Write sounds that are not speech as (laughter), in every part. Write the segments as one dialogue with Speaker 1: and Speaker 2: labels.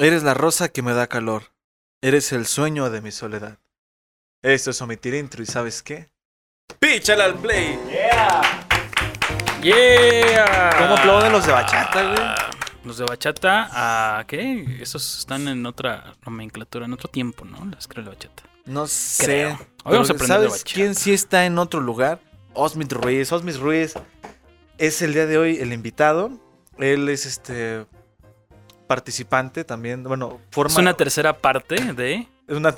Speaker 1: Eres la rosa que me da calor. Eres el sueño de mi soledad. Esto es omitir intro y ¿sabes qué? ¡Píchala al play!
Speaker 2: ¡Yeah!
Speaker 1: ¿Cómo aplauden los de bachata, güey?
Speaker 2: Los de bachata, ¿a qué? Esos están en otra nomenclatura, en otro tiempo, ¿no? Las creo de bachata.
Speaker 1: No sé.
Speaker 2: Creo. Hoy
Speaker 1: Pero
Speaker 2: vamos a aprender de
Speaker 1: ¿Sabes
Speaker 2: bachata.
Speaker 1: quién sí está en otro lugar? Osmit Ruiz. Osmit Ruiz es el día de hoy el invitado. Él es este participante también. Bueno, forma.
Speaker 2: Es una tercera parte de.
Speaker 1: es una-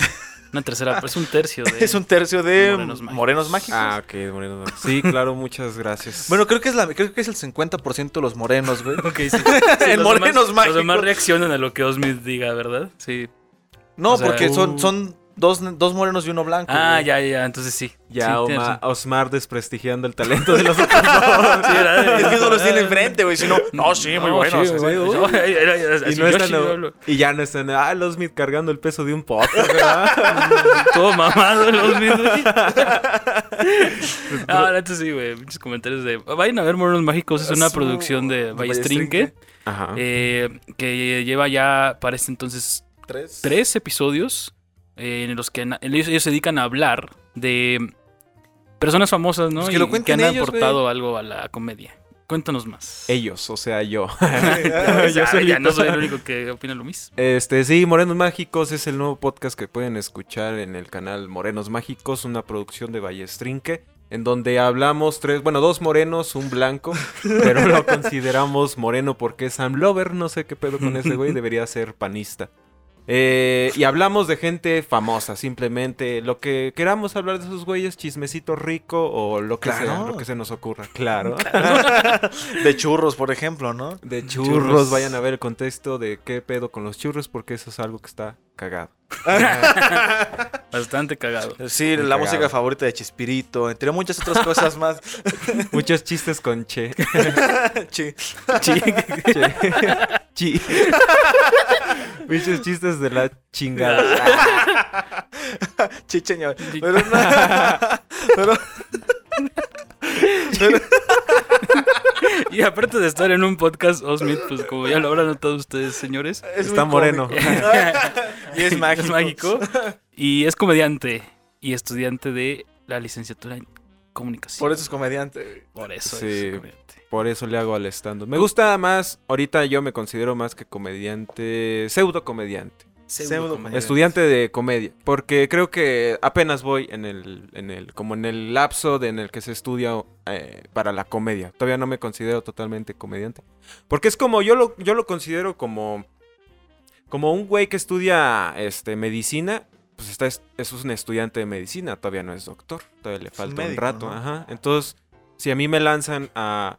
Speaker 2: Una tercera, es un tercio de. (laughs)
Speaker 1: es un tercio de
Speaker 2: Morenos
Speaker 1: Morenos
Speaker 2: Mágicos.
Speaker 1: Mágicos.
Speaker 3: Ah, ok, Moreno. Sí, claro, muchas gracias. (laughs)
Speaker 1: Bueno, creo que es la, creo que es el 50% de los morenos, güey. (laughs)
Speaker 2: Ok, sí. Sí,
Speaker 1: En
Speaker 2: los
Speaker 1: Morenos
Speaker 2: demás-
Speaker 1: Mágicos.
Speaker 2: Los demás reaccionan a lo que Osmith diga, ¿verdad? Sí.
Speaker 1: No,
Speaker 2: O sea,
Speaker 1: porque son,
Speaker 3: uh.
Speaker 1: son dos, dos morenos y uno blanco.
Speaker 2: Ah,
Speaker 1: güey.
Speaker 2: ya, ya, entonces sí.
Speaker 3: ya
Speaker 2: Sí,
Speaker 3: Oma-. Osmar desprestigiando el talento de los otros dos. (laughs)
Speaker 2: Sí, era-
Speaker 1: Es que no los tiene enfrente, güey. Si no, no, sí, muy
Speaker 2: No,
Speaker 1: buenos.
Speaker 2: sí,
Speaker 1: así.
Speaker 2: muy buenos. Era- era-
Speaker 3: Y, ya no están. Ah, los Smith cargando el peso de un (laughs) ¿verdad?
Speaker 2: Todo mamado el Osmith, güey. (laughs) Ah, neta sí, güey. Muchos comentarios de. Vayan a ver Morenos Mágicos, es una
Speaker 1: Su-
Speaker 2: producción de Ballestrinque.
Speaker 3: Ajá.
Speaker 2: eh, que lleva ya para este entonces
Speaker 1: Tres.
Speaker 2: tres episodios eh, en los que ellos, ellos se dedican a hablar de personas famosas, ¿no?
Speaker 1: Pues que lo
Speaker 2: Y
Speaker 1: cuenten
Speaker 2: han
Speaker 1: ellos,
Speaker 2: aportado algo a la comedia. Cuéntanos más.
Speaker 3: Ellos, o sea, yo. (laughs) (laughs)
Speaker 2: Yo
Speaker 3: yo
Speaker 2: ya no soy el único que opina lo mismo.
Speaker 3: Este, sí, Morenos Mágicos es el nuevo podcast que pueden escuchar en el canal Morenos Mágicos, una producción de Ballestrinque, en donde hablamos tres, bueno, dos morenos, un blanco, (laughs) pero lo consideramos moreno porque es Sam Lover, no sé qué pedo con ese güey, debería ser panista. Eh, y hablamos de gente famosa, simplemente lo que queramos hablar de esos güeyes, chismecito rico o lo que sea,
Speaker 1: Claro.
Speaker 3: lo que se nos ocurra, claro. (laughs)
Speaker 1: De churros, por ejemplo, ¿no?
Speaker 3: De churros,
Speaker 1: Churros.
Speaker 3: vayan a ver el contexto de qué pedo con los churros porque eso es algo que está cagado. (laughs)
Speaker 2: Bastante cagado.
Speaker 1: Sí,
Speaker 3: Muy
Speaker 1: la
Speaker 3: cagado.
Speaker 1: música favorita de Chespirito, entre muchas otras cosas más. (laughs)
Speaker 3: Muchos chistes con che.
Speaker 1: Chi-
Speaker 3: che. Chi. Muchos chistes de la chingada. (laughs)
Speaker 1: Chicheño. Pero no. (laughs) Pero. pero-
Speaker 2: Y aparte de estar en un podcast, Osmith, pues como ya lo habrán notado ustedes, señores,
Speaker 1: es
Speaker 3: Está moreno. (laughs)
Speaker 1: y es mágico.
Speaker 2: es mágico. Y es comediante y estudiante de la licenciatura en comunicación.
Speaker 1: Por eso es comediante.
Speaker 2: Por eso
Speaker 3: Sí.
Speaker 2: es comediante.
Speaker 3: Por eso le hago al stand Me gusta más, ahorita yo me considero más que comediante, pseudo comediante.
Speaker 1: Pseudo comediante.
Speaker 3: Estudiante de comedia, porque creo que apenas voy en el, en el, como en el lapso de, en el que se estudia eh, para la comedia. Todavía no me considero totalmente comediante, porque es como yo lo, yo lo considero como, como un güey que estudia, este, medicina. Pues está, es, es un estudiante de medicina, todavía no es doctor, todavía le falta un
Speaker 1: médico,
Speaker 3: rato,
Speaker 1: ¿no?
Speaker 3: ajá. Entonces, si a mí me lanzan a,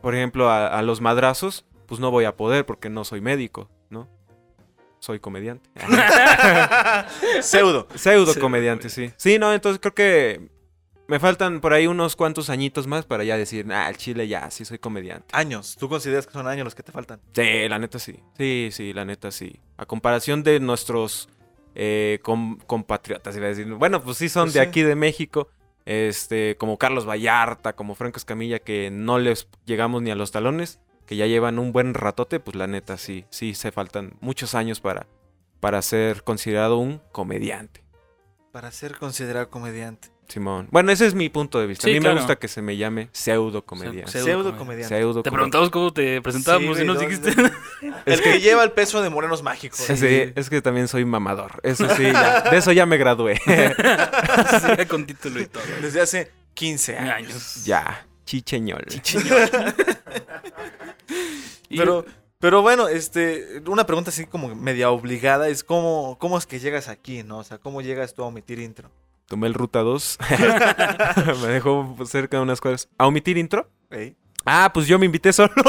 Speaker 3: por ejemplo, a, a los madrazos, pues no voy a poder porque no soy médico, ¿no? Soy comediante. (laughs)
Speaker 1: Pseudo.
Speaker 3: Pseudo comediante, sí. Sí, no, entonces creo que me faltan por ahí unos cuantos añitos más para ya decir, ah, el chile ya, sí soy comediante.
Speaker 1: Años. ¿Tú consideras que son años los que te faltan?
Speaker 3: Sí, la neta sí. Sí, sí, la neta sí. A comparación de nuestros eh, com- compatriotas, iba a decir. Bueno, pues sí son
Speaker 1: Pues
Speaker 3: de
Speaker 1: sí.
Speaker 3: aquí de México. Este, como Carlos Vallarta, como Franco Escamilla, que no les llegamos ni a los talones, que ya llevan un buen ratote, pues la neta sí, sí se faltan muchos años para, para ser considerado un comediante.
Speaker 1: Para ser considerado comediante.
Speaker 3: Simón. Bueno, ese es mi punto de vista.
Speaker 2: Sí,
Speaker 3: a mí
Speaker 2: claro.
Speaker 3: me gusta que se me llame pseudo comediante.
Speaker 2: Pseudo.
Speaker 1: Pseudo
Speaker 2: Te preguntamos cómo te presentábamos
Speaker 1: Sí,
Speaker 2: y nos dijiste.
Speaker 1: El (laughs) que lleva el peso de morenos mágicos.
Speaker 3: Sí, es que también soy mamador. Eso sí, ya- (laughs) de eso ya me gradué. (laughs)
Speaker 2: Sí, con título y todo.
Speaker 1: Desde hace 15 años.
Speaker 3: Ya, chicheñol.
Speaker 2: Y-
Speaker 1: Pero, pero bueno, este, una pregunta así como media obligada es cómo, cómo es que llegas aquí, ¿no? O sea, ¿cómo llegas tú a omitir intro?
Speaker 3: Tomé el ruta 2. (laughs) me dejó cerca de unas cosas. ¿A omitir intro?
Speaker 1: ¿Eh?
Speaker 3: Ah, pues yo me invité solo. (laughs)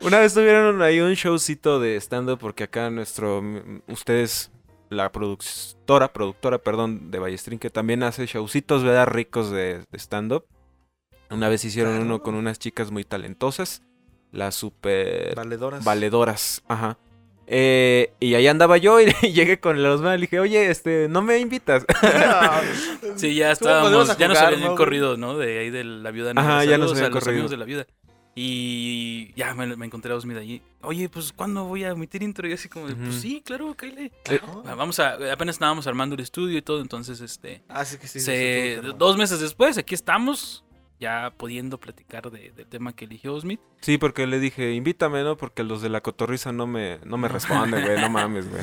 Speaker 3: Una vez tuvieron ahí un showcito de stand-up porque acá nuestro... Ustedes, la productora, productora, perdón, de Ballestrín, que también hace showcitos, ¿verdad? Ricos de, de stand-up. Una vez hicieron uno con unas chicas muy talentosas. Las super...
Speaker 1: Valedoras.
Speaker 3: Valedoras, ajá. Eh, y ahí andaba yo y (laughs) llegué con los y le dije, oye, este, no me invitas. (laughs)
Speaker 2: Sí, ya
Speaker 1: ¿Cómo podemos
Speaker 2: estábamos, ya nos
Speaker 1: jugar,
Speaker 2: habían
Speaker 1: no?
Speaker 2: corrido, ¿no? De ahí de la viuda
Speaker 3: Ajá,
Speaker 2: negra.
Speaker 3: ya nos habían corrido.
Speaker 2: amigos de la viuda. Y ya me, me encontré a Osmid allí. Oye, pues ¿cuándo voy a emitir intro? Y así como, de,
Speaker 3: Ujú.
Speaker 2: pues sí, claro, Kyle.
Speaker 3: Eh,
Speaker 2: Vamos a, apenas estábamos armando el estudio y todo, entonces este...
Speaker 1: Ah, sí que sí.
Speaker 2: se-
Speaker 1: sí, sí,
Speaker 2: dos meses después, aquí estamos, ya pudiendo platicar de- del tema que eligió Osmid.
Speaker 3: Sí, porque le dije, invítame, ¿no? Porque los de la cotorriza no me, no me responden, güey. No (laughs) mames, güey.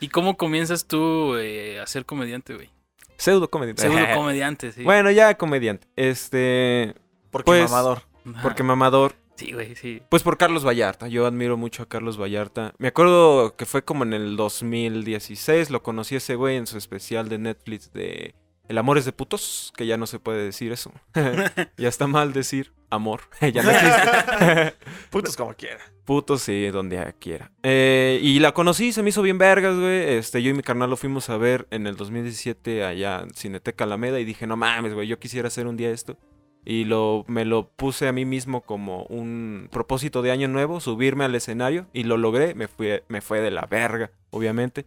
Speaker 2: ¿Y cómo comienzas tú eh, a ser comediante, güey?
Speaker 3: Pseudo comediante.
Speaker 2: Pseudo (laughs) comediante, sí.
Speaker 3: Bueno, ya comediante. Este.
Speaker 1: Porque
Speaker 3: pues-
Speaker 1: mamador.
Speaker 3: Porque mamador.
Speaker 2: Sí, güey, sí.
Speaker 3: Pues por Carlos Vallarta. Yo admiro mucho a Carlos Vallarta. Me acuerdo que fue como en el 2016. Lo conocí a ese güey en su especial de Netflix de El amor es de putos. Que ya no se puede decir eso. (laughs) ya está mal decir amor. (laughs) ya no existe. (laughs)
Speaker 1: Putos como quiera.
Speaker 3: Putos, sí, donde quiera. Eh, y la conocí, se me hizo bien vergas, güey. Este, yo y mi carnal lo fuimos a ver en el 2017 allá en Cineteca Alameda y dije, no mames, güey, yo quisiera hacer un día esto. Y lo, me lo puse a mí mismo como un propósito de año nuevo, subirme al escenario y lo logré. Me, fui, me fue de la verga, obviamente.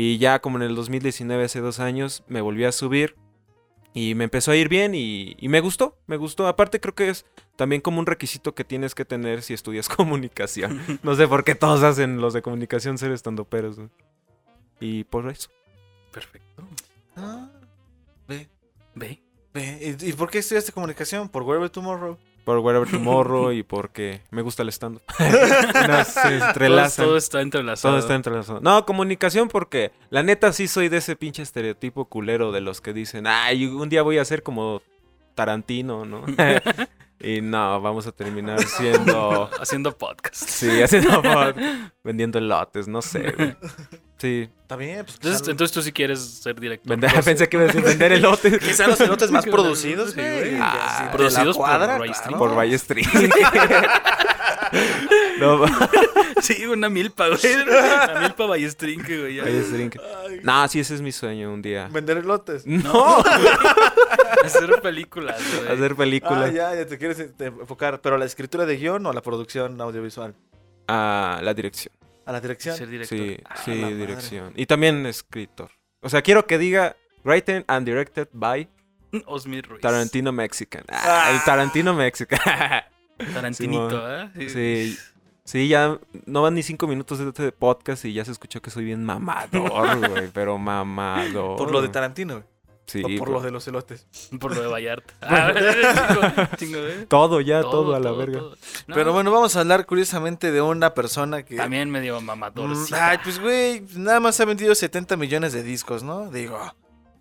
Speaker 3: Y ya como en el 2019, hace dos años, me volví a subir y me empezó a ir bien y, y me gustó, me gustó. Aparte creo que es también como un requisito que tienes que tener si estudias (laughs) comunicación. (laughs) No sé por qué todos hacen los de comunicación ser estandoperos. güey. Y por eso.
Speaker 2: Perfecto.
Speaker 1: Ah, ve,
Speaker 2: Ve.
Speaker 1: ve. ¿Y, y por qué estudiaste comunicación? Por Wherever Tomorrow.
Speaker 3: Por Wherever Tomorrow (laughs) y porque me gusta el stand (laughs) No, se
Speaker 2: Todo,
Speaker 3: entrelazan.
Speaker 2: todo está entrelazado.
Speaker 3: Todo está entrelazado. No, comunicación porque la neta sí soy de ese pinche estereotipo culero de los que dicen, ay, un día voy a ser como Tarantino, ¿no? (laughs) y no, vamos a terminar siendo...
Speaker 2: Haciendo podcast.
Speaker 3: Sí, haciendo pod- vendiendo elotes, no sé. güey. Sí,
Speaker 1: Está bien, pues.
Speaker 2: Entonces,
Speaker 1: quizá-
Speaker 2: entonces tú sí quieres ser director.
Speaker 3: vender-
Speaker 2: No sé.
Speaker 3: pensé que iba a decir vender elotes (laughs)
Speaker 1: Quizá los elotes más (laughs) producidos,
Speaker 2: Sí,
Speaker 1: güey.
Speaker 3: Ah,
Speaker 1: Sí,
Speaker 2: producidos por
Speaker 1: cuadra,
Speaker 2: Rice
Speaker 1: claro.
Speaker 2: Street.
Speaker 3: por Valle Street. (laughs) no,
Speaker 2: Sí, una milpa, güey. Una milpa ballestrinque, güey.
Speaker 1: Ay,
Speaker 3: No, sí, ese es mi sueño un día.
Speaker 1: Vender elotes.
Speaker 3: No,
Speaker 2: Hacer películas, güey.
Speaker 3: hacer
Speaker 1: Ah,
Speaker 3: películas.
Speaker 1: ya, ya te quieres este, enfocar. ¿Pero a la escritura de guion o a la producción audiovisual?
Speaker 3: A la dirección.
Speaker 1: ¿A la dirección?
Speaker 2: Ser director.
Speaker 3: Sí,
Speaker 1: Ah,
Speaker 3: sí,
Speaker 1: madre.
Speaker 3: dirección. Y también escritor. O sea, quiero que diga written and directed by
Speaker 2: Osmir Ruiz.
Speaker 3: Tarantino Mexican. Ah, el Tarantino Mexican. (laughs)
Speaker 2: Tarantinito, ¿eh?
Speaker 3: Sí, sí, ya no van ni cinco minutos de este podcast y ya se escuchó que soy bien mamador, (laughs) güey, pero mamador.
Speaker 1: Por lo de Tarantino, güey.
Speaker 3: Sí,
Speaker 1: o por
Speaker 3: por-
Speaker 1: lo de los elotes. (laughs)
Speaker 2: Por lo de Vallarta. (laughs) Ah, chingo, chingo, ¿eh?
Speaker 3: Todo, ya, todo, a la
Speaker 2: todo,
Speaker 3: verga.
Speaker 2: todo. No,
Speaker 1: Pero bueno, vamos a hablar curiosamente de una persona que.
Speaker 2: También medio mamador.
Speaker 1: Mm, Ay, pues güey, nada más ha vendido 70 millones de discos, ¿no? Digo,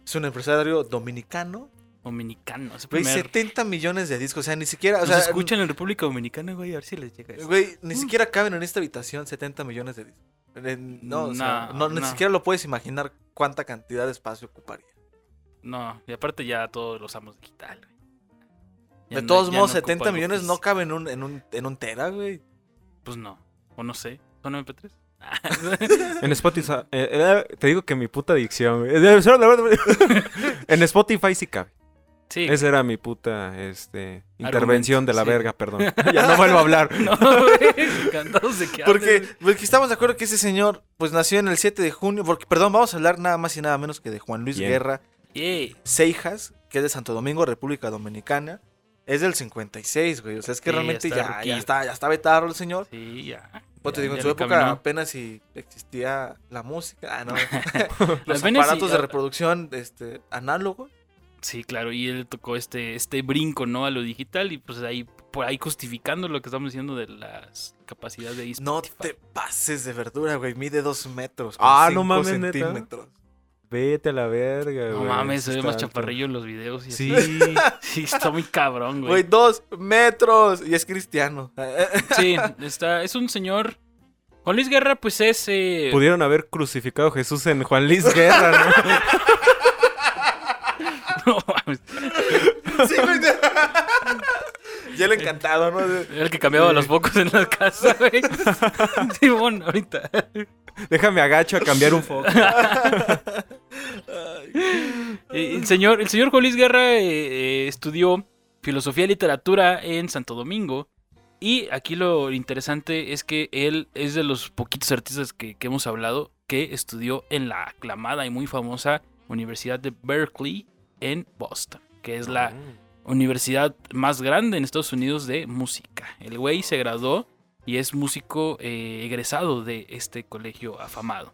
Speaker 1: es un empresario dominicano.
Speaker 2: Dominicano.
Speaker 1: Güey,
Speaker 2: primer...
Speaker 1: 70 millones de discos, o sea, ni siquiera, o
Speaker 2: Nos
Speaker 1: sea,
Speaker 2: escuchan en República Dominicana, güey, a ver si les llega eso.
Speaker 1: güey, ni siquiera caben en esta habitación 70 millones de discos. No, o sea,
Speaker 2: No,
Speaker 1: no, ni siquiera lo puedes imaginar cuánta cantidad de espacio ocuparía.
Speaker 2: No, y aparte ya todos los amos digital, güey. Ya
Speaker 1: De
Speaker 2: no-
Speaker 1: todos modos,
Speaker 2: no
Speaker 1: 70
Speaker 2: ocupa algo
Speaker 1: millones no caben en un, en un, en un tera, güey.
Speaker 2: Pues no. O no sé. ¿Son MP3? (laughs)
Speaker 3: En Spotify, eh, eh, te digo que mi puta adicción, güey. (laughs) En Spotify sí cabe.
Speaker 2: sí.
Speaker 3: Esa era mi puta este, intervención de la
Speaker 2: sí.
Speaker 3: verga, perdón. (laughs) ya no vuelvo a hablar.
Speaker 2: No, güey. Encantados de que
Speaker 1: Porque, porque estamos de acuerdo que ese señor, pues nació en el 7 de junio. Porque, perdón, vamos a hablar nada más y nada menos que de Juan Luis
Speaker 3: Bien.
Speaker 1: Guerra
Speaker 2: güey.
Speaker 1: Seijas, que es de Santo Domingo, República Dominicana. Es del 56, güey. O sea, es que
Speaker 2: Sí,
Speaker 1: realmente
Speaker 2: está
Speaker 1: ya,
Speaker 2: ruquillo.
Speaker 1: ya está, ya está vetado el señor.
Speaker 2: Sí, ya.
Speaker 1: Pues te digo, en su época
Speaker 2: caminó.
Speaker 1: apenas si existía la música. Ah, no. (laughs) Los aparatos de reproducción este, análogos.
Speaker 2: Sí, claro, y él tocó este, este brinco, ¿no? A lo digital y pues ahí, por ahí justificando lo que estamos diciendo de las capacidades de
Speaker 1: No
Speaker 2: Spotify.
Speaker 1: te pases de verdura, güey. Mide dos metros.
Speaker 3: Ah, no mames,
Speaker 1: centímetros.
Speaker 3: Vete a la verga,
Speaker 2: No
Speaker 3: güey.
Speaker 2: mames, se ve más chaparrillo en los videos. Y
Speaker 3: Sí.
Speaker 2: así. (laughs) Sí, está muy cabrón,
Speaker 1: Güey,
Speaker 2: güey.
Speaker 1: dos metros. Y es cristiano. (laughs)
Speaker 2: Sí, está, es un señor. Juan Luis Guerra, pues es. eh,
Speaker 3: Pudieron haber crucificado a Jesús en Juan Luis Guerra, ¿no? (laughs)
Speaker 2: no mames,
Speaker 1: Sí, güey. Ya le he encantado, ¿no?
Speaker 2: era el que cambiaba los focos en la casa, güey. Simón, ahorita.
Speaker 3: Déjame agacho a cambiar un foco.
Speaker 2: El señor, el señor Luis Guerra eh, eh, estudió filosofía y literatura en Santo Domingo. Y aquí lo interesante es que él es de los poquitos artistas que, que hemos hablado que estudió en la aclamada y muy famosa Universidad de Berkeley en Boston, que es la universidad más grande en Estados Unidos de música. El güey se graduó y es músico eh, egresado de este colegio afamado.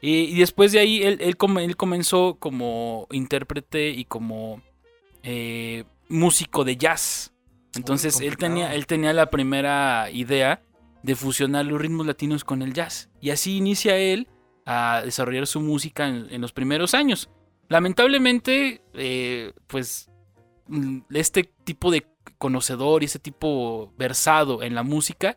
Speaker 2: Y, y después de ahí él, él come- él comenzó como intérprete y como eh, músico de jazz. Entonces él tenía, él tenía la primera idea de fusionar los ritmos latinos con el jazz. Y así inicia él a desarrollar su música en, en los primeros años. Lamentablemente, eh, pues mm, este tipo de conocedor y ese tipo versado en la música,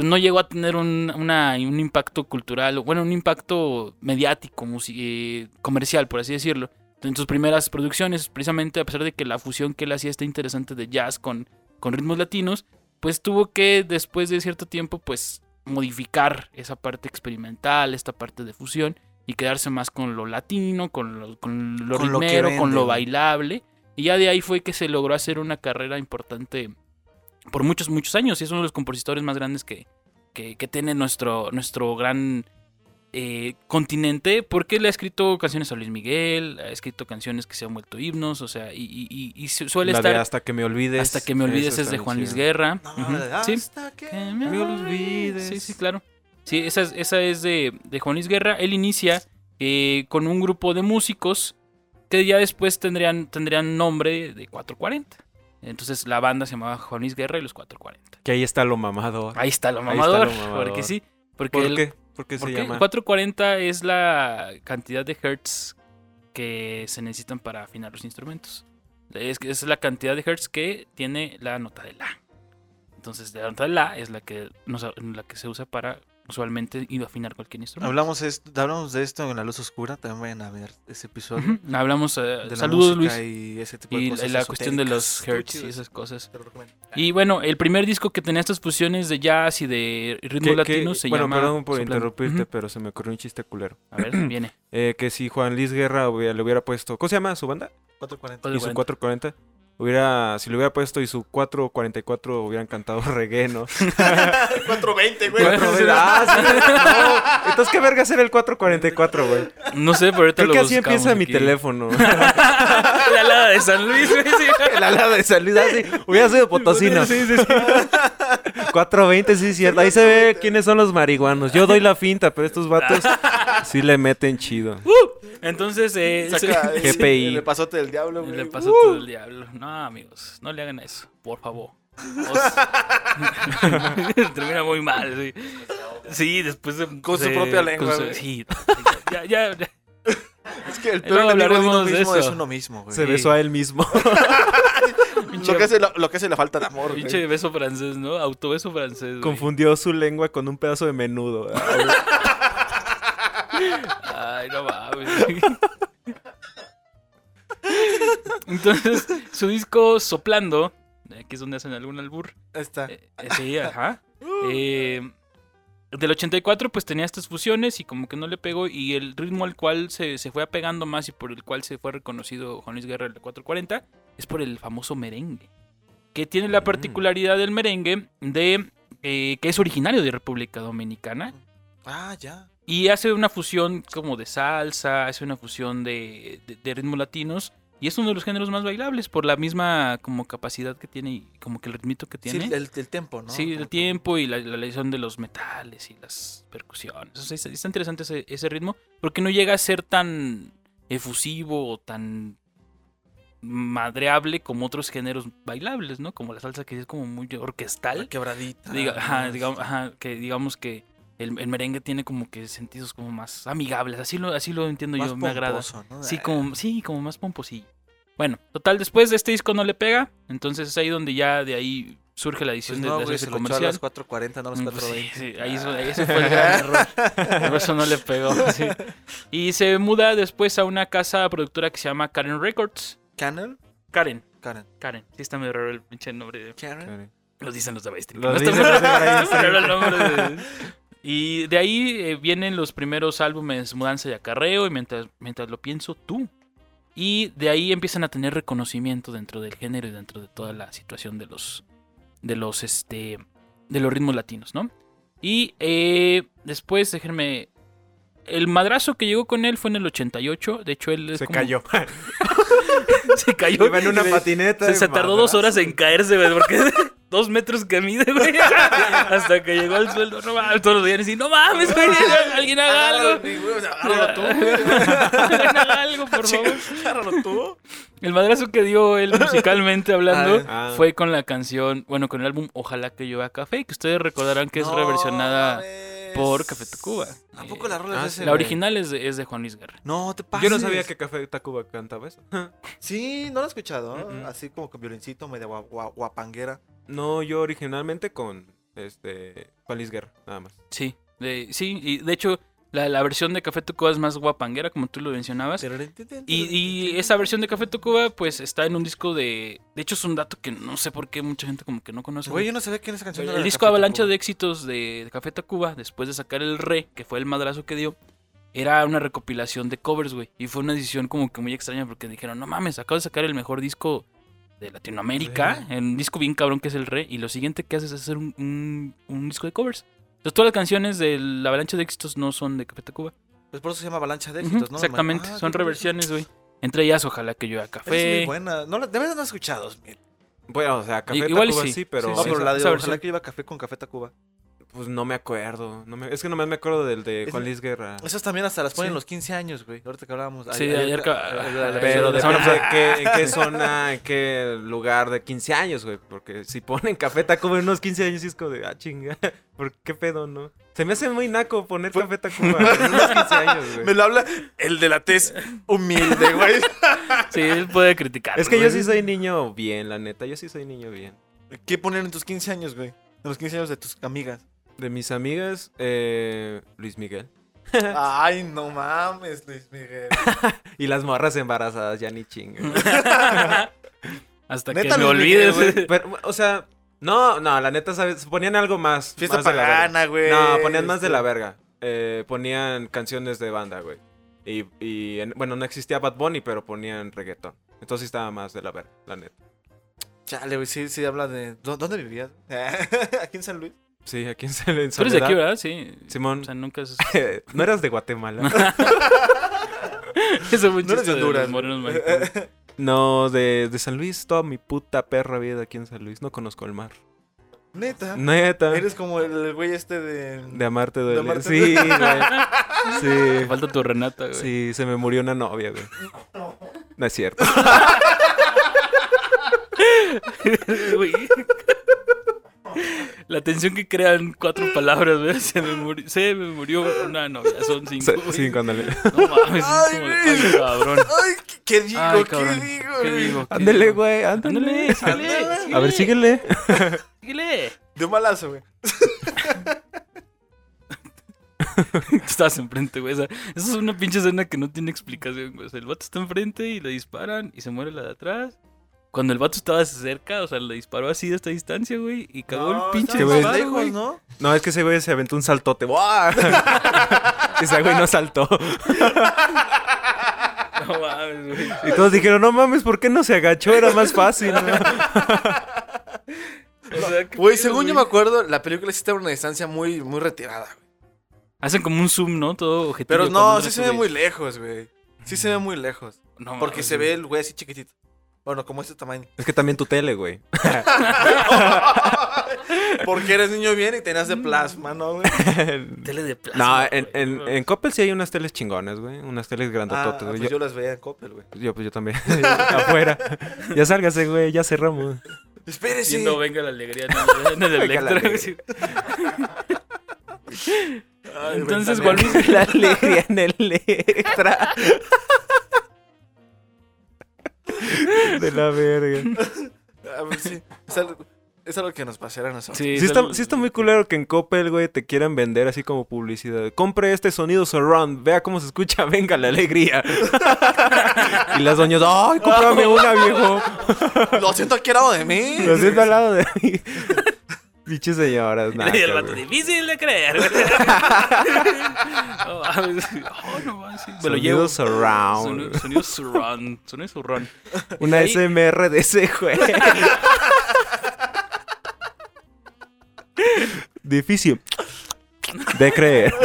Speaker 2: pues no llegó a tener un, una- un impacto cultural, bueno, un impacto mediático, eh, comercial, por así decirlo. En sus primeras producciones, precisamente a pesar de que la fusión que él hacía está interesante de jazz con, con ritmos latinos, pues tuvo que después de cierto tiempo, pues modificar esa parte experimental, esta parte de fusión y quedarse más con lo latino, con lo, con lo
Speaker 1: Con lo
Speaker 2: con lo bailable. Y ya de ahí fue que se logró hacer una carrera importante por muchos, muchos años. Y es uno de los compositores más grandes que, que, que tiene nuestro, nuestro gran eh, continente. Porque le ha escrito canciones a Luis Miguel, ha escrito canciones que se han vuelto himnos, o sea, y, y- y- y su- suele
Speaker 3: La
Speaker 2: estar...
Speaker 3: de Hasta que me olvides.
Speaker 2: Hasta que me olvides es de Juan Luis. Guerra.
Speaker 1: No, la de
Speaker 2: sí.
Speaker 1: hasta que me
Speaker 2: me
Speaker 3: olvides.
Speaker 2: Sí, sí, claro. Sí, esa es, esa es de, de Juan Luis Guerra. Él inicia eh, con un grupo de músicos que ya después tendrían, tendrían nombre de 440. Entonces la banda se llamaba Juan Luis Guerra y los 440.
Speaker 3: Que ahí está lo mamador.
Speaker 2: Ahí está lo
Speaker 3: está
Speaker 2: mamador.
Speaker 3: lo mamador.
Speaker 2: Porque sí. Porque
Speaker 3: ¿Por
Speaker 2: el-
Speaker 3: qué? ¿Por qué se
Speaker 2: porque
Speaker 3: llama?
Speaker 2: 440 es la cantidad de hertz que se necesitan para afinar los instrumentos. Es, es la cantidad de hertz que tiene la nota de la. Entonces, la nota de la es la que, la que se usa para usualmente ir a afinar cualquier instrumento.
Speaker 1: Hablamos, esto, hablamos de esto en La Luz Oscura. También vayan a ver ese episodio.
Speaker 2: Hablamos. eh,
Speaker 1: De la
Speaker 2: saludos, Luis.
Speaker 1: Y ese tipo de
Speaker 2: Y
Speaker 1: cosas
Speaker 2: la cuestión de los hertz y esas cosas. Y bueno, el primer disco que tenía estas fusiones de jazz y de ritmos latinos se
Speaker 3: bueno,
Speaker 2: llama.
Speaker 3: perdón por interrumpirte, pero se me ocurrió un chiste culero.
Speaker 2: A ver, (clears throat) viene.
Speaker 3: Eh, que si Juan Luis Guerra hubiera- le hubiera puesto. ¿Cómo se llama su banda?
Speaker 1: 440.
Speaker 3: Y su 440. Hubiera, si le hubiera puesto y su 444 hubieran cantado (laughs) reggae, ¿no? (laughs)
Speaker 1: 420, güey.
Speaker 2: Bueno, sí.
Speaker 3: ah, sí, no. Entonces, ¿qué vergas era el 444, güey?
Speaker 2: No sé, pero ahorita
Speaker 3: Creo
Speaker 2: lo
Speaker 3: que así empieza mi
Speaker 2: aquí.
Speaker 3: teléfono. (laughs)
Speaker 2: La alada de San Luis, güey, sí.
Speaker 3: La de salud, así. Hubiera sido potosino.
Speaker 2: Sí, sí, sí.
Speaker 3: 420, sí, es cierto. Ahí se ve quiénes son los marihuanos. Yo doy la finta, pero estos vatos sí le meten chido.
Speaker 2: Entonces, eh,
Speaker 1: Saca
Speaker 2: se-
Speaker 1: el- (laughs)
Speaker 3: GPI.
Speaker 1: El pasote del diablo, güey.
Speaker 2: le pasó todo el diablo. No, amigos, no le hagan eso, por favor. Os- (laughs) (laughs) Termina muy mal, sí. Sí, después de...
Speaker 1: Con su
Speaker 2: de-
Speaker 1: propia lengua,
Speaker 2: su-. Sí, ya, ya, ya.
Speaker 1: Es que el peor enemigo de uno
Speaker 2: de
Speaker 1: mismo es uno mismo, güey.
Speaker 3: Se besó a él mismo.
Speaker 2: Pinche,
Speaker 1: Lo que, hace, lo, lo que hace la falta de amor, güey.
Speaker 2: pinche beso francés, ¿no? Autobeso francés. güey.
Speaker 3: Confundió su lengua con un pedazo de menudo.
Speaker 2: Ay, no mames. Entonces, su disco Soplando, aquí es donde hacen algún albur.
Speaker 1: Ahí está.
Speaker 2: eh, eh, sí, ajá. Eh, del 84 pues tenía estas fusiones y como que no le pegó y el ritmo al cual se, se fue apegando más y por el cual se fue reconocido Juan Luis Guerra del 440 es por el famoso merengue. Que tiene la
Speaker 3: Mm.
Speaker 2: particularidad del merengue de eh, que es originario de República Dominicana
Speaker 1: Ah, ya.
Speaker 2: y hace una fusión como de salsa, hace una fusión de, de- de ritmos latinos. Y es uno de los géneros más bailables por la misma como capacidad que tiene y como que el ritmito que
Speaker 1: Sí,
Speaker 2: tiene.
Speaker 1: el, el tiempo, ¿no?
Speaker 2: Sí, el tiempo y la, la elección de los metales y las percusiones. O sea, está, interesante ese, ese ritmo porque no llega a ser tan efusivo o tan madreable como otros géneros bailables, ¿no? Como la salsa que es como muy orquestal.
Speaker 1: Quebradita.
Speaker 2: Diga- ajá,
Speaker 1: ¿no?
Speaker 2: digamos, ajá, que digamos que el, el merengue tiene como que sentidos como más amigables. Así lo, así lo entiendo
Speaker 1: Más
Speaker 2: yo, me agrada. Sí,
Speaker 1: Ah,
Speaker 2: como, sí, como más pomposillo. Bueno, total, después de este disco no le pega. Entonces es ahí donde ya de ahí surge la
Speaker 1: Pues
Speaker 2: edición de,
Speaker 1: no,
Speaker 2: de
Speaker 1: güey,
Speaker 2: hacerse
Speaker 1: se lo echó a
Speaker 2: comercial.
Speaker 1: los 440, no a los
Speaker 2: Mm, pues
Speaker 1: 420.
Speaker 2: sí, sí, ahí eso- ese fue el gran error. Por eso no le pegó. (laughs) sí. Y se muda después a una casa productora que se llama Karen Records.
Speaker 1: ¿Canel?
Speaker 2: Karen,
Speaker 1: Karen.
Speaker 2: Karen. Sí está medio raro el pinche nombre. de-
Speaker 1: Karen.
Speaker 2: Lo dicen los de Backstreet. No
Speaker 3: dicen los de (laughs)
Speaker 2: está muy raro el nombre de- Y de ahí eh, vienen los primeros álbumes Mudanza y Acarreo y mientras, mientras lo pienso, tú. Y de ahí empiezan a tener reconocimiento dentro del género y dentro de toda la situación de los, de los, este, de los ritmos latinos, ¿no? Y eh, después, déjenme, el madrazo que llegó con él fue en el 88. De hecho, él es
Speaker 3: Se
Speaker 2: como-
Speaker 3: cayó. (laughs)
Speaker 2: se cayó.
Speaker 3: Iba en una patineta.
Speaker 2: Se, se tardó dos horas en caerse, güey, porque (laughs) dos metros que mide, güey. (laughs) Hasta que llegó al suelo. No mames, todos los días así, no mames, güey. Alguien haga algo.
Speaker 1: Agárralo tú. (laughs)
Speaker 2: Alguien haga algo, por favor.
Speaker 1: Agárralo tú.
Speaker 2: El madrazo que dio él musicalmente hablando (laughs)
Speaker 3: Ah.
Speaker 2: fue con la canción, bueno, con el álbum Ojalá que llueva café, que ustedes recordarán que es
Speaker 1: No
Speaker 2: reversionada
Speaker 1: mames.
Speaker 2: Por Café Tacuba.
Speaker 1: ¿A poco la rola
Speaker 3: Ah,
Speaker 1: es
Speaker 3: sí.
Speaker 1: ese?
Speaker 2: La
Speaker 1: güey?
Speaker 2: original es de, es de Juan Luis Guerra.
Speaker 1: No, te pases.
Speaker 3: Yo no sabía que Café Tacuba cantaba eso. (laughs)
Speaker 1: Sí, no lo he escuchado. ¿no?
Speaker 3: Mm-mm.
Speaker 1: Así como con violincito, gua- guapanguera.
Speaker 3: No, yo originalmente con este Juan Luis Guerra, nada más.
Speaker 2: Sí, de- sí, y de hecho la, la versión de Café Tacuba es más guapanguera, como tú lo mencionabas. Y, y esa versión de Café Tacuba, pues está en un disco de. De hecho, es un dato que no sé por qué mucha gente como que no conoce.
Speaker 1: Güey, yo no sabía quién es esa canción.
Speaker 2: el disco
Speaker 1: Café
Speaker 2: Avalancha
Speaker 1: Tacuba.
Speaker 2: de éxitos de, de Café Tacuba, después de sacar el Re, que fue el madrazo que dio, era una recopilación de covers, güey. Y fue una decisión como que muy extraña porque dijeron, no mames, acabo de sacar el mejor disco de Latinoamérica, en un disco bien cabrón que es el Re, y lo siguiente que haces es hacer un, un- un disco de covers. Entonces todas las canciones de la Avalancha de éxitos no son de Café Tacuba.
Speaker 1: Pues por eso se llama Avalancha de éxitos, ¿no?
Speaker 2: Exactamente,
Speaker 1: Ah,
Speaker 2: son reversiones, güey. Entre ellas, ojalá que llueva
Speaker 1: curioso. Es muy
Speaker 2: café.
Speaker 1: buena. No, de verdad no he escuchado.
Speaker 3: Bueno, o sea, Café
Speaker 2: igual
Speaker 3: Tacuba
Speaker 2: sí.
Speaker 3: sí, pero
Speaker 2: Sí,
Speaker 1: No,
Speaker 2: sí.
Speaker 1: pero la de Ojalá
Speaker 2: versión.
Speaker 1: que iba café con Café Tacuba.
Speaker 3: Pues no me acuerdo. No me... Es que nomás me acuerdo del de
Speaker 1: Es-
Speaker 3: Juan Luis Guerra.
Speaker 1: Esas también hasta las ponen
Speaker 3: Sí.
Speaker 1: en los 15 años, güey. Ahorita que hablábamos.
Speaker 2: Sí, ayer ca-
Speaker 3: Pero
Speaker 2: de
Speaker 3: depende de qué, en (laughs) qué zona, en qué lugar de 15 años, güey. Porque si ponen Café Tacuba en unos 15 años, es como de, ah, chinga. (laughs) ¿Por qué pedo, no? Se me hace muy naco poner Café Tacuba (laughs) en unos 15 años, güey.
Speaker 1: Me lo habla el de la tez humilde, güey.
Speaker 2: Sí, él puede criticar.
Speaker 3: Es que yo sí soy niño bien, la neta. Yo sí soy niño bien.
Speaker 1: ¿Qué ponen en tus 15 años, güey? En los 15 años de tus amigas.
Speaker 3: De mis amigas, eh, Luis Miguel. (laughs)
Speaker 1: Ay, no mames, Luis Miguel. (laughs)
Speaker 3: Y las morras embarazadas, ya ni chingan. (laughs)
Speaker 2: Hasta
Speaker 1: Neta,
Speaker 2: que me
Speaker 1: Miguel,
Speaker 2: olvides.
Speaker 1: güey.
Speaker 3: Pero, o sea, no, no, la neta, ¿sabes? Ponían algo más.
Speaker 1: Fiesta
Speaker 3: más
Speaker 1: pagana, güey.
Speaker 3: No, ponían más de la verga. Eh, ponían canciones de banda, güey. Y, y en- bueno, no existía Bad Bunny, pero ponían reggaetón. Entonces estaba más de la verga, la neta.
Speaker 1: Chale, güey, sí, sí habla de... ¿Dó- ¿Dónde vivías? ¿Aquí en San Luis?
Speaker 3: Sí, aquí en San en
Speaker 2: Tú eres de aquí,
Speaker 3: Soledad.
Speaker 2: ¿verdad? Sí.
Speaker 3: Simón,
Speaker 2: O sea, nunca es... (laughs)
Speaker 3: no eras de Guatemala. (laughs)
Speaker 2: Eso fue
Speaker 1: No eres de
Speaker 2: de
Speaker 1: Honduras. (laughs)
Speaker 3: no, de, de San Luis, toda mi puta perra vida aquí en San Luis. No conozco el mar.
Speaker 1: Neta.
Speaker 3: Neta.
Speaker 1: Eres como el güey este de...
Speaker 3: De amarte duele.
Speaker 1: amarte
Speaker 3: sí, güey. Sí.
Speaker 2: falta tu Renata, güey.
Speaker 3: Sí, se me murió una novia, güey. No es cierto.
Speaker 2: Güey. La tensión que crean cuatro palabras, güey. Se me murió, se me murió una novia. Son cinco.
Speaker 3: Sí,
Speaker 2: güey.
Speaker 3: sí, cuando le...
Speaker 2: No mames, es
Speaker 1: Ay,
Speaker 2: como de,
Speaker 1: güey.
Speaker 2: ay, cabrón.
Speaker 1: Ay, ¿qué- ¿qué digo?
Speaker 2: Ay,
Speaker 1: ¿Qué digo,
Speaker 2: ¿Qué
Speaker 1: güey?
Speaker 2: digo? ¿Qué
Speaker 3: Ándale, güey,
Speaker 2: Ándale,
Speaker 3: ándale. A ver, síguele.
Speaker 2: síguele.
Speaker 1: De un balazo, güey. (laughs)
Speaker 2: Estabas enfrente, güey. O sea, eso es una pinche escena que no tiene explicación, güey. O sea, el vato está enfrente y le disparan y se muere la de atrás. Cuando el vato estaba cerca, o sea, le disparó así de esta distancia, güey, y cagó
Speaker 1: No,
Speaker 2: el pinche
Speaker 3: güey.
Speaker 1: lejos. ¿no?
Speaker 3: No, es que ese güey se aventó un saltote. ¡Buah! (laughs) ese güey no saltó. (laughs)
Speaker 2: No mames, güey.
Speaker 3: Y todos dijeron, no mames, ¿por qué no se agachó? Era más fácil. ¿no? (laughs)
Speaker 2: O sea, ¿qué
Speaker 1: Güey, según yo me acuerdo, la película sí estaba a una distancia muy, muy retirada, güey.
Speaker 2: Hacen como un zoom, ¿no? Todo objetivo.
Speaker 1: Pero no, sí se ve muy lejos, güey. Sí se ve muy lejos.
Speaker 2: No
Speaker 1: Porque
Speaker 2: mames,
Speaker 1: se
Speaker 2: güey.
Speaker 1: ve el güey así chiquitito. Bueno, como este tamaño.
Speaker 3: Es que también tu tele, güey. (laughs)
Speaker 1: Porque eres niño bien y tenías de plasma, ¿no, güey? (laughs)
Speaker 2: Tele de plasma.
Speaker 3: No, en,
Speaker 2: güey.
Speaker 3: en, en Coppel sí hay unas teles chingonas, güey. Unas teles
Speaker 1: Ah,
Speaker 3: grandototas,
Speaker 1: pues
Speaker 3: güey.
Speaker 1: yo...
Speaker 3: yo,
Speaker 1: las veía en Coppel, güey.
Speaker 3: yo, pues yo también. (laughs) Afuera. Ya sálgase, güey. Ya cerramos.
Speaker 1: Espérese.
Speaker 2: Viendo venga la alegría en el, en Electra. Entonces, Juan Luis-
Speaker 3: La alegría en el Electra. (laughs) De la verga.
Speaker 1: Ah, pues sí. Es algo, es algo que nos pasará a nosotros.
Speaker 2: Sí,
Speaker 3: Sí
Speaker 2: es
Speaker 3: está,
Speaker 2: el-
Speaker 3: sí está muy culero que en Coppel, güey, te quieran vender así como publicidad. Compre este sonido surround, vea cómo se escucha, (laughs) venga la alegría. (laughs) y las doñas, ¡ay, cómprame una, viejo!
Speaker 1: Lo siento aquí al lado de mí.
Speaker 3: Lo siento al lado de mí. Biches señoras, nada. (laughs)
Speaker 2: Y el vato, difícil de creer. güey. mames. Oh, no mames. sí. Me lo llevo.
Speaker 3: Sonido surround.
Speaker 2: Sonido, sonido surround. Sonido surround.
Speaker 3: Una
Speaker 2: Ahí-
Speaker 3: SMR de ese güey. Difícil de creer. (laughs)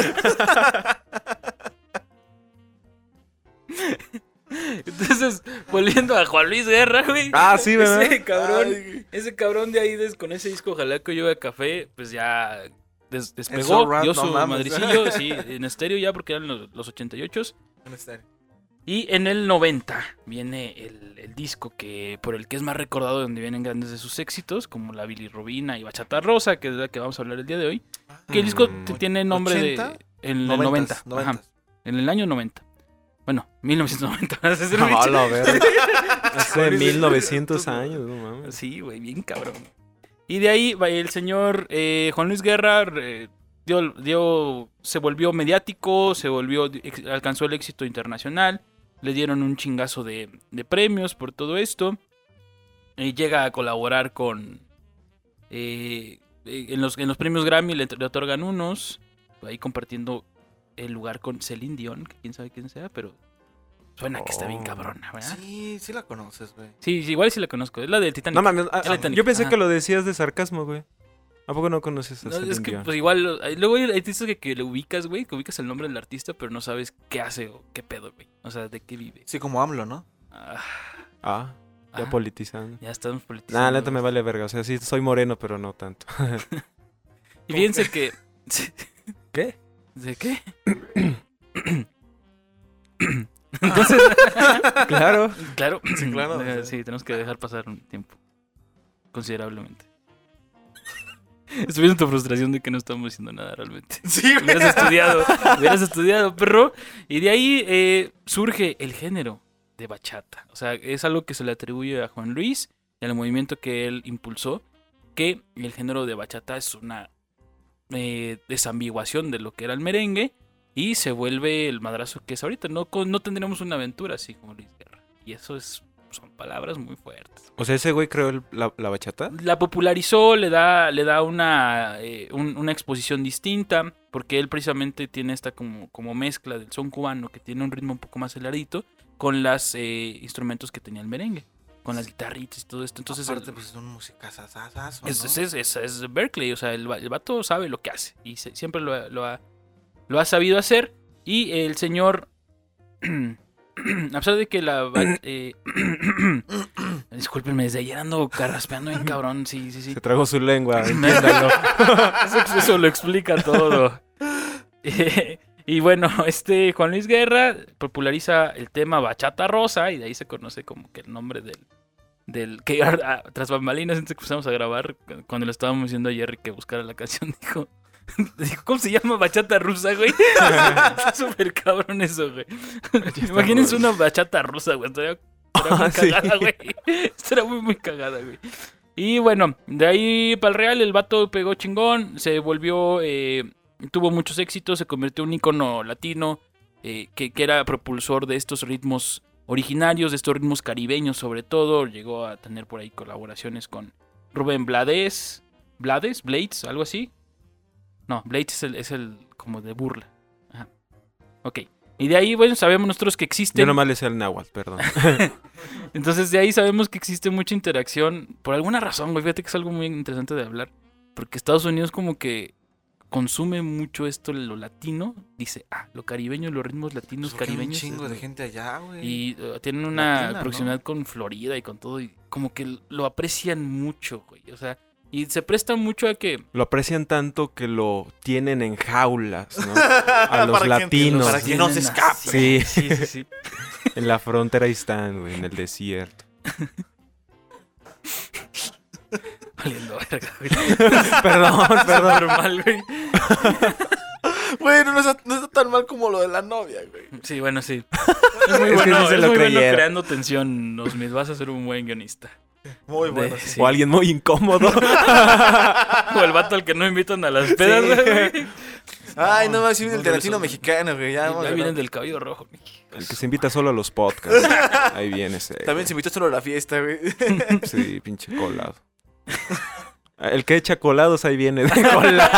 Speaker 3: (laughs)
Speaker 2: Entonces, volviendo a Juan Luis Guerra, güey.
Speaker 3: Ah, sí, ¿verdad?
Speaker 2: Ese cabrón,
Speaker 1: Ay,
Speaker 2: ese cabrón de ahí des- con ese disco Ojalá que yo café, pues ya des- despegó, dio
Speaker 1: no
Speaker 2: su
Speaker 1: mames.
Speaker 2: madricillo, (laughs) sí, en estéreo ya porque eran los, los 88
Speaker 1: en estéreo.
Speaker 2: Y en el 90 viene el, el disco que por el que es más recordado, donde vienen grandes de sus éxitos, como la bilirrubina y Bachata Rosa, que es la que vamos a hablar el día de hoy. Que el disco
Speaker 3: Mm.
Speaker 2: te- tiene nombre de...
Speaker 1: 80,
Speaker 2: En el 90.
Speaker 1: Noventas,
Speaker 2: ajá,
Speaker 1: noventas.
Speaker 2: en el año 90. Bueno, 1990. vas (laughs) a hacer
Speaker 3: No, la verga. (laughs) Hace
Speaker 1: Juan Luis-
Speaker 3: 1900 años, no mames.
Speaker 2: Sí, güey, bien cabrón. Y de ahí el señor eh, Juan Luis Guerra eh, dio, dio, se volvió mediático, se volvió, alcanzó el éxito internacional, le dieron un chingazo de, de premios por todo esto. Y llega a colaborar con... eh, eh, en, los, en los premios Grammy le, le otorgan unos, ahí compartiendo el lugar con Celine Dion, que quién sabe quién sea, pero suena que está bien
Speaker 3: Oh.
Speaker 2: cabrona, ¿verdad?
Speaker 1: Sí, sí la conoces, güey.
Speaker 2: Sí, sí, igual sí la conozco, es la del Titanic.
Speaker 3: No mames, ah,
Speaker 2: Titanic,
Speaker 3: yo pensé
Speaker 2: ajá.
Speaker 3: que lo decías de sarcasmo, güey. ¿A poco no conoces a
Speaker 2: No,
Speaker 3: Celine
Speaker 2: es que
Speaker 3: Dion?
Speaker 2: pues igual, luego hay artistas que, que le ubicas, güey, que ubicas el nombre del artista, pero no sabes qué hace o qué pedo, güey. O sea, de qué vive.
Speaker 1: Sí, como AMLO, ¿no?
Speaker 2: Ah,
Speaker 3: Ah, ya
Speaker 2: ah,
Speaker 3: politizando.
Speaker 2: ya estamos politizando.
Speaker 3: Nah, neta me vale verga. O sea, sí soy moreno, pero no tanto. (laughs) (laughs)
Speaker 2: Y fíjense que... (laughs)
Speaker 3: ¿Qué?
Speaker 2: ¿De qué? Entonces, (laughs)
Speaker 3: claro.
Speaker 2: claro, (clears throat)
Speaker 1: Sí, claro,
Speaker 2: eh, sí, tenemos que dejar pasar un tiempo considerablemente. Estoy viendo tu frustración de que no estamos haciendo nada realmente.
Speaker 1: Sí.
Speaker 2: Hubieras estudiado, hubieras (laughs) estudiado, perro. Y de ahí eh, surge el género de bachata. O sea, es algo que se le atribuye a Juan Luis y al movimiento que él impulsó, que el género de bachata es una eh, desambiguación de lo que era el merengue y se vuelve el madrazo que es ahorita. No, no tendremos una aventura así como Luis Guerra. Y eso es, son palabras muy fuertes.
Speaker 3: O sea, ese güey creó el- la, la bachata.
Speaker 2: La popularizó, le da, le da una, eh, un- una exposición distinta, porque él precisamente tiene esta como, como mezcla del son cubano, que tiene un ritmo un poco más aceleradito, con los instrumentos que tenía el merengue, con las guitarritas y todo esto. Entonces,
Speaker 1: Aparte,
Speaker 2: el-
Speaker 1: pues es un musicazazazo,
Speaker 2: es,
Speaker 1: ¿no?
Speaker 2: es, es- es- es Berkeley, o sea, el, el vato sabe lo que hace, y se- siempre lo, ha- lo ha, lo ha sabido hacer, y el señor... (clears throat) A pesar de que la... (clears throat) eh, (clears throat) discúlpenme, desde ayer ando carraspeando bien cabrón, sí, sí, sí.
Speaker 3: Se tragó su lengua, (laughs) entiéndalo.
Speaker 2: Eso, eso lo explica todo. (laughs) Y bueno, (laughs) este Juan Luis Guerra populariza el tema Bachata Rosa y de ahí se conoce como que el nombre del... del que (laughs) a- a- tras bambalinas antes que empezamos a grabar, cuando le estábamos diciendo a Jerry que buscara la canción, (laughs) dijo... dijo, ¿Cómo se llama bachata rusa, güey? Está súper cabrón eso, güey. Imagínense una bachata rusa, güey. Estaría, estaría muy
Speaker 3: Ah, sí.
Speaker 2: cagada, güey. Estaría muy, muy cagada, güey. Y bueno, de ahí para el Real el vato pegó chingón, se volvió, eh, tuvo muchos éxitos, se convirtió en un icono latino eh, que, que era propulsor de estos ritmos originarios, de estos ritmos caribeños sobre todo. Llegó a tener por ahí colaboraciones con Rubén Blades, Blades, Blades, algo así. No, Blades es el, es el como de burla. Ajá. Ok. Y de ahí, bueno, sabemos nosotros que existen.
Speaker 3: Yo nomás le sé al náhuatl, perdón. (laughs) (laughs)
Speaker 2: Entonces de ahí sabemos que existe mucha interacción. Por alguna razón, güey, fíjate que es algo muy interesante de hablar. Porque Estados Unidos como que consume mucho esto, lo latino. Dice, ah, lo caribeño, los ritmos latinos
Speaker 1: Porque hay un
Speaker 2: caribeños.
Speaker 1: chingo de gente allá, güey.
Speaker 2: Y eh, tienen una
Speaker 1: Latina,
Speaker 2: proximidad con Florida y con todo. Y como que lo aprecian mucho, güey. O sea, y se presta mucho a que...
Speaker 3: Lo aprecian tanto que lo tienen en jaulas, ¿no? (laughs) A los
Speaker 1: Para que-
Speaker 3: latinos.
Speaker 1: para que no se escape.
Speaker 3: Sí.
Speaker 2: sí, sí, sí. (laughs)
Speaker 3: En la frontera ahí están, güey, en el desierto. (laughs)
Speaker 2: Valiendo verga, güey. (laughs)
Speaker 3: perdón, (laughs) perdón.
Speaker 2: Mal, güey.
Speaker 1: Güey, no, está, no está tan mal como lo de la novia, güey.
Speaker 2: Sí, bueno, sí. Es muy
Speaker 3: Es que
Speaker 2: bueno,
Speaker 3: sí se
Speaker 2: es
Speaker 3: lo
Speaker 2: muy bueno
Speaker 3: creyeron.
Speaker 2: creando tensión, Osmith. Vas a ser un buen guionista.
Speaker 1: Muy bueno.
Speaker 2: De-
Speaker 1: sí.
Speaker 2: sí.
Speaker 3: O alguien muy incómodo. (laughs)
Speaker 2: O el vato al que no invitan a las pedas,
Speaker 3: Sí.
Speaker 2: güey.
Speaker 1: Ay, no, va a decir
Speaker 2: No,
Speaker 1: el de latino mexicano, güey. Ya,
Speaker 2: Ya,
Speaker 1: vamos a
Speaker 2: vienen
Speaker 1: hablar.
Speaker 2: del cabello rojo.
Speaker 3: El que se invita solo a los podcasts. Ahí viene ese.
Speaker 1: También se invitó solo a la fiesta, güey.
Speaker 3: Sí, pinche colado. El que echa colados ahí viene de colado.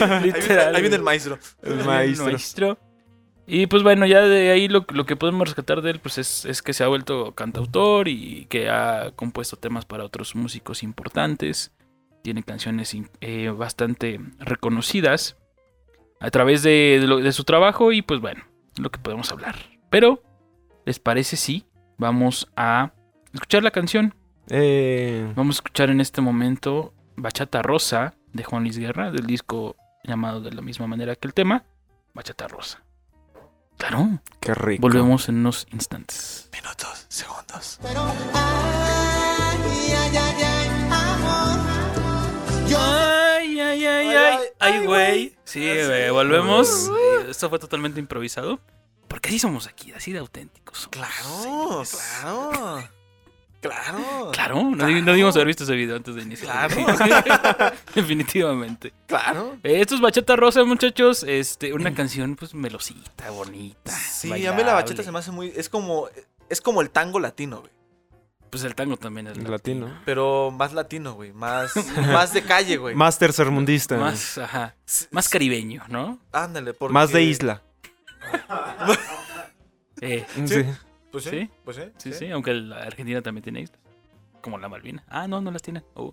Speaker 1: Ahí viene,
Speaker 2: Literal.
Speaker 1: ahí viene el maestro.
Speaker 3: El
Speaker 2: El
Speaker 3: maestro.
Speaker 2: maestro. Y pues bueno, ya de ahí lo, lo que podemos rescatar de él pues es, es que se ha vuelto cantautor y que ha compuesto temas para otros músicos importantes. Tiene canciones in- eh, bastante reconocidas a través de, de lo- de su trabajo y pues bueno, lo que podemos hablar. Pero, ¿les parece si vamos a escuchar la canción?
Speaker 3: Eh,
Speaker 2: Vamos a escuchar en este momento Bachata Rosa de Juan Luis Guerra, del disco llamado de la misma manera que el tema, Bachata Rosa. Claro,
Speaker 3: qué rico.
Speaker 2: volvemos en unos instantes.
Speaker 1: Minutos, segundos.
Speaker 4: Pero ay, ay, ay, ay, amor. Yo
Speaker 2: Ay, ay, ay, ay, ay, güey. Sí, güey, volvemos. Esto fue totalmente improvisado. Porque así somos aquí, así de auténticos. somos,
Speaker 1: Claro,
Speaker 2: señores.
Speaker 1: claro. Claro.
Speaker 2: Claro, no, di- no debimos haber visto ese video antes de iniciar.
Speaker 1: Claro. (laughs) (laughs)
Speaker 2: Definitivamente.
Speaker 1: Claro.
Speaker 2: Eh, Esto es Bachata Rosa, muchachos. Este, una canción, pues, melosita, bonita.
Speaker 1: Sí, a mí la bachata
Speaker 2: bailable.
Speaker 1: se me hace muy. Es como. Es como el tango latino, güey.
Speaker 2: Pues el tango también es
Speaker 3: Latino.
Speaker 1: Pero más latino, güey. Más, (laughs) más de calle, güey.
Speaker 3: Más tercermundista.
Speaker 2: Más, ajá, más caribeño, ¿no?
Speaker 1: Ándale, porque...
Speaker 3: Más de isla.
Speaker 2: Eh,
Speaker 3: Sí.
Speaker 1: Pues sí.
Speaker 2: ¿Sí?
Speaker 1: Pues sí.
Speaker 2: sí, sí, aunque la Argentina también tiene islas. Como la Malvina. Ah, no, no las tienen. Uh.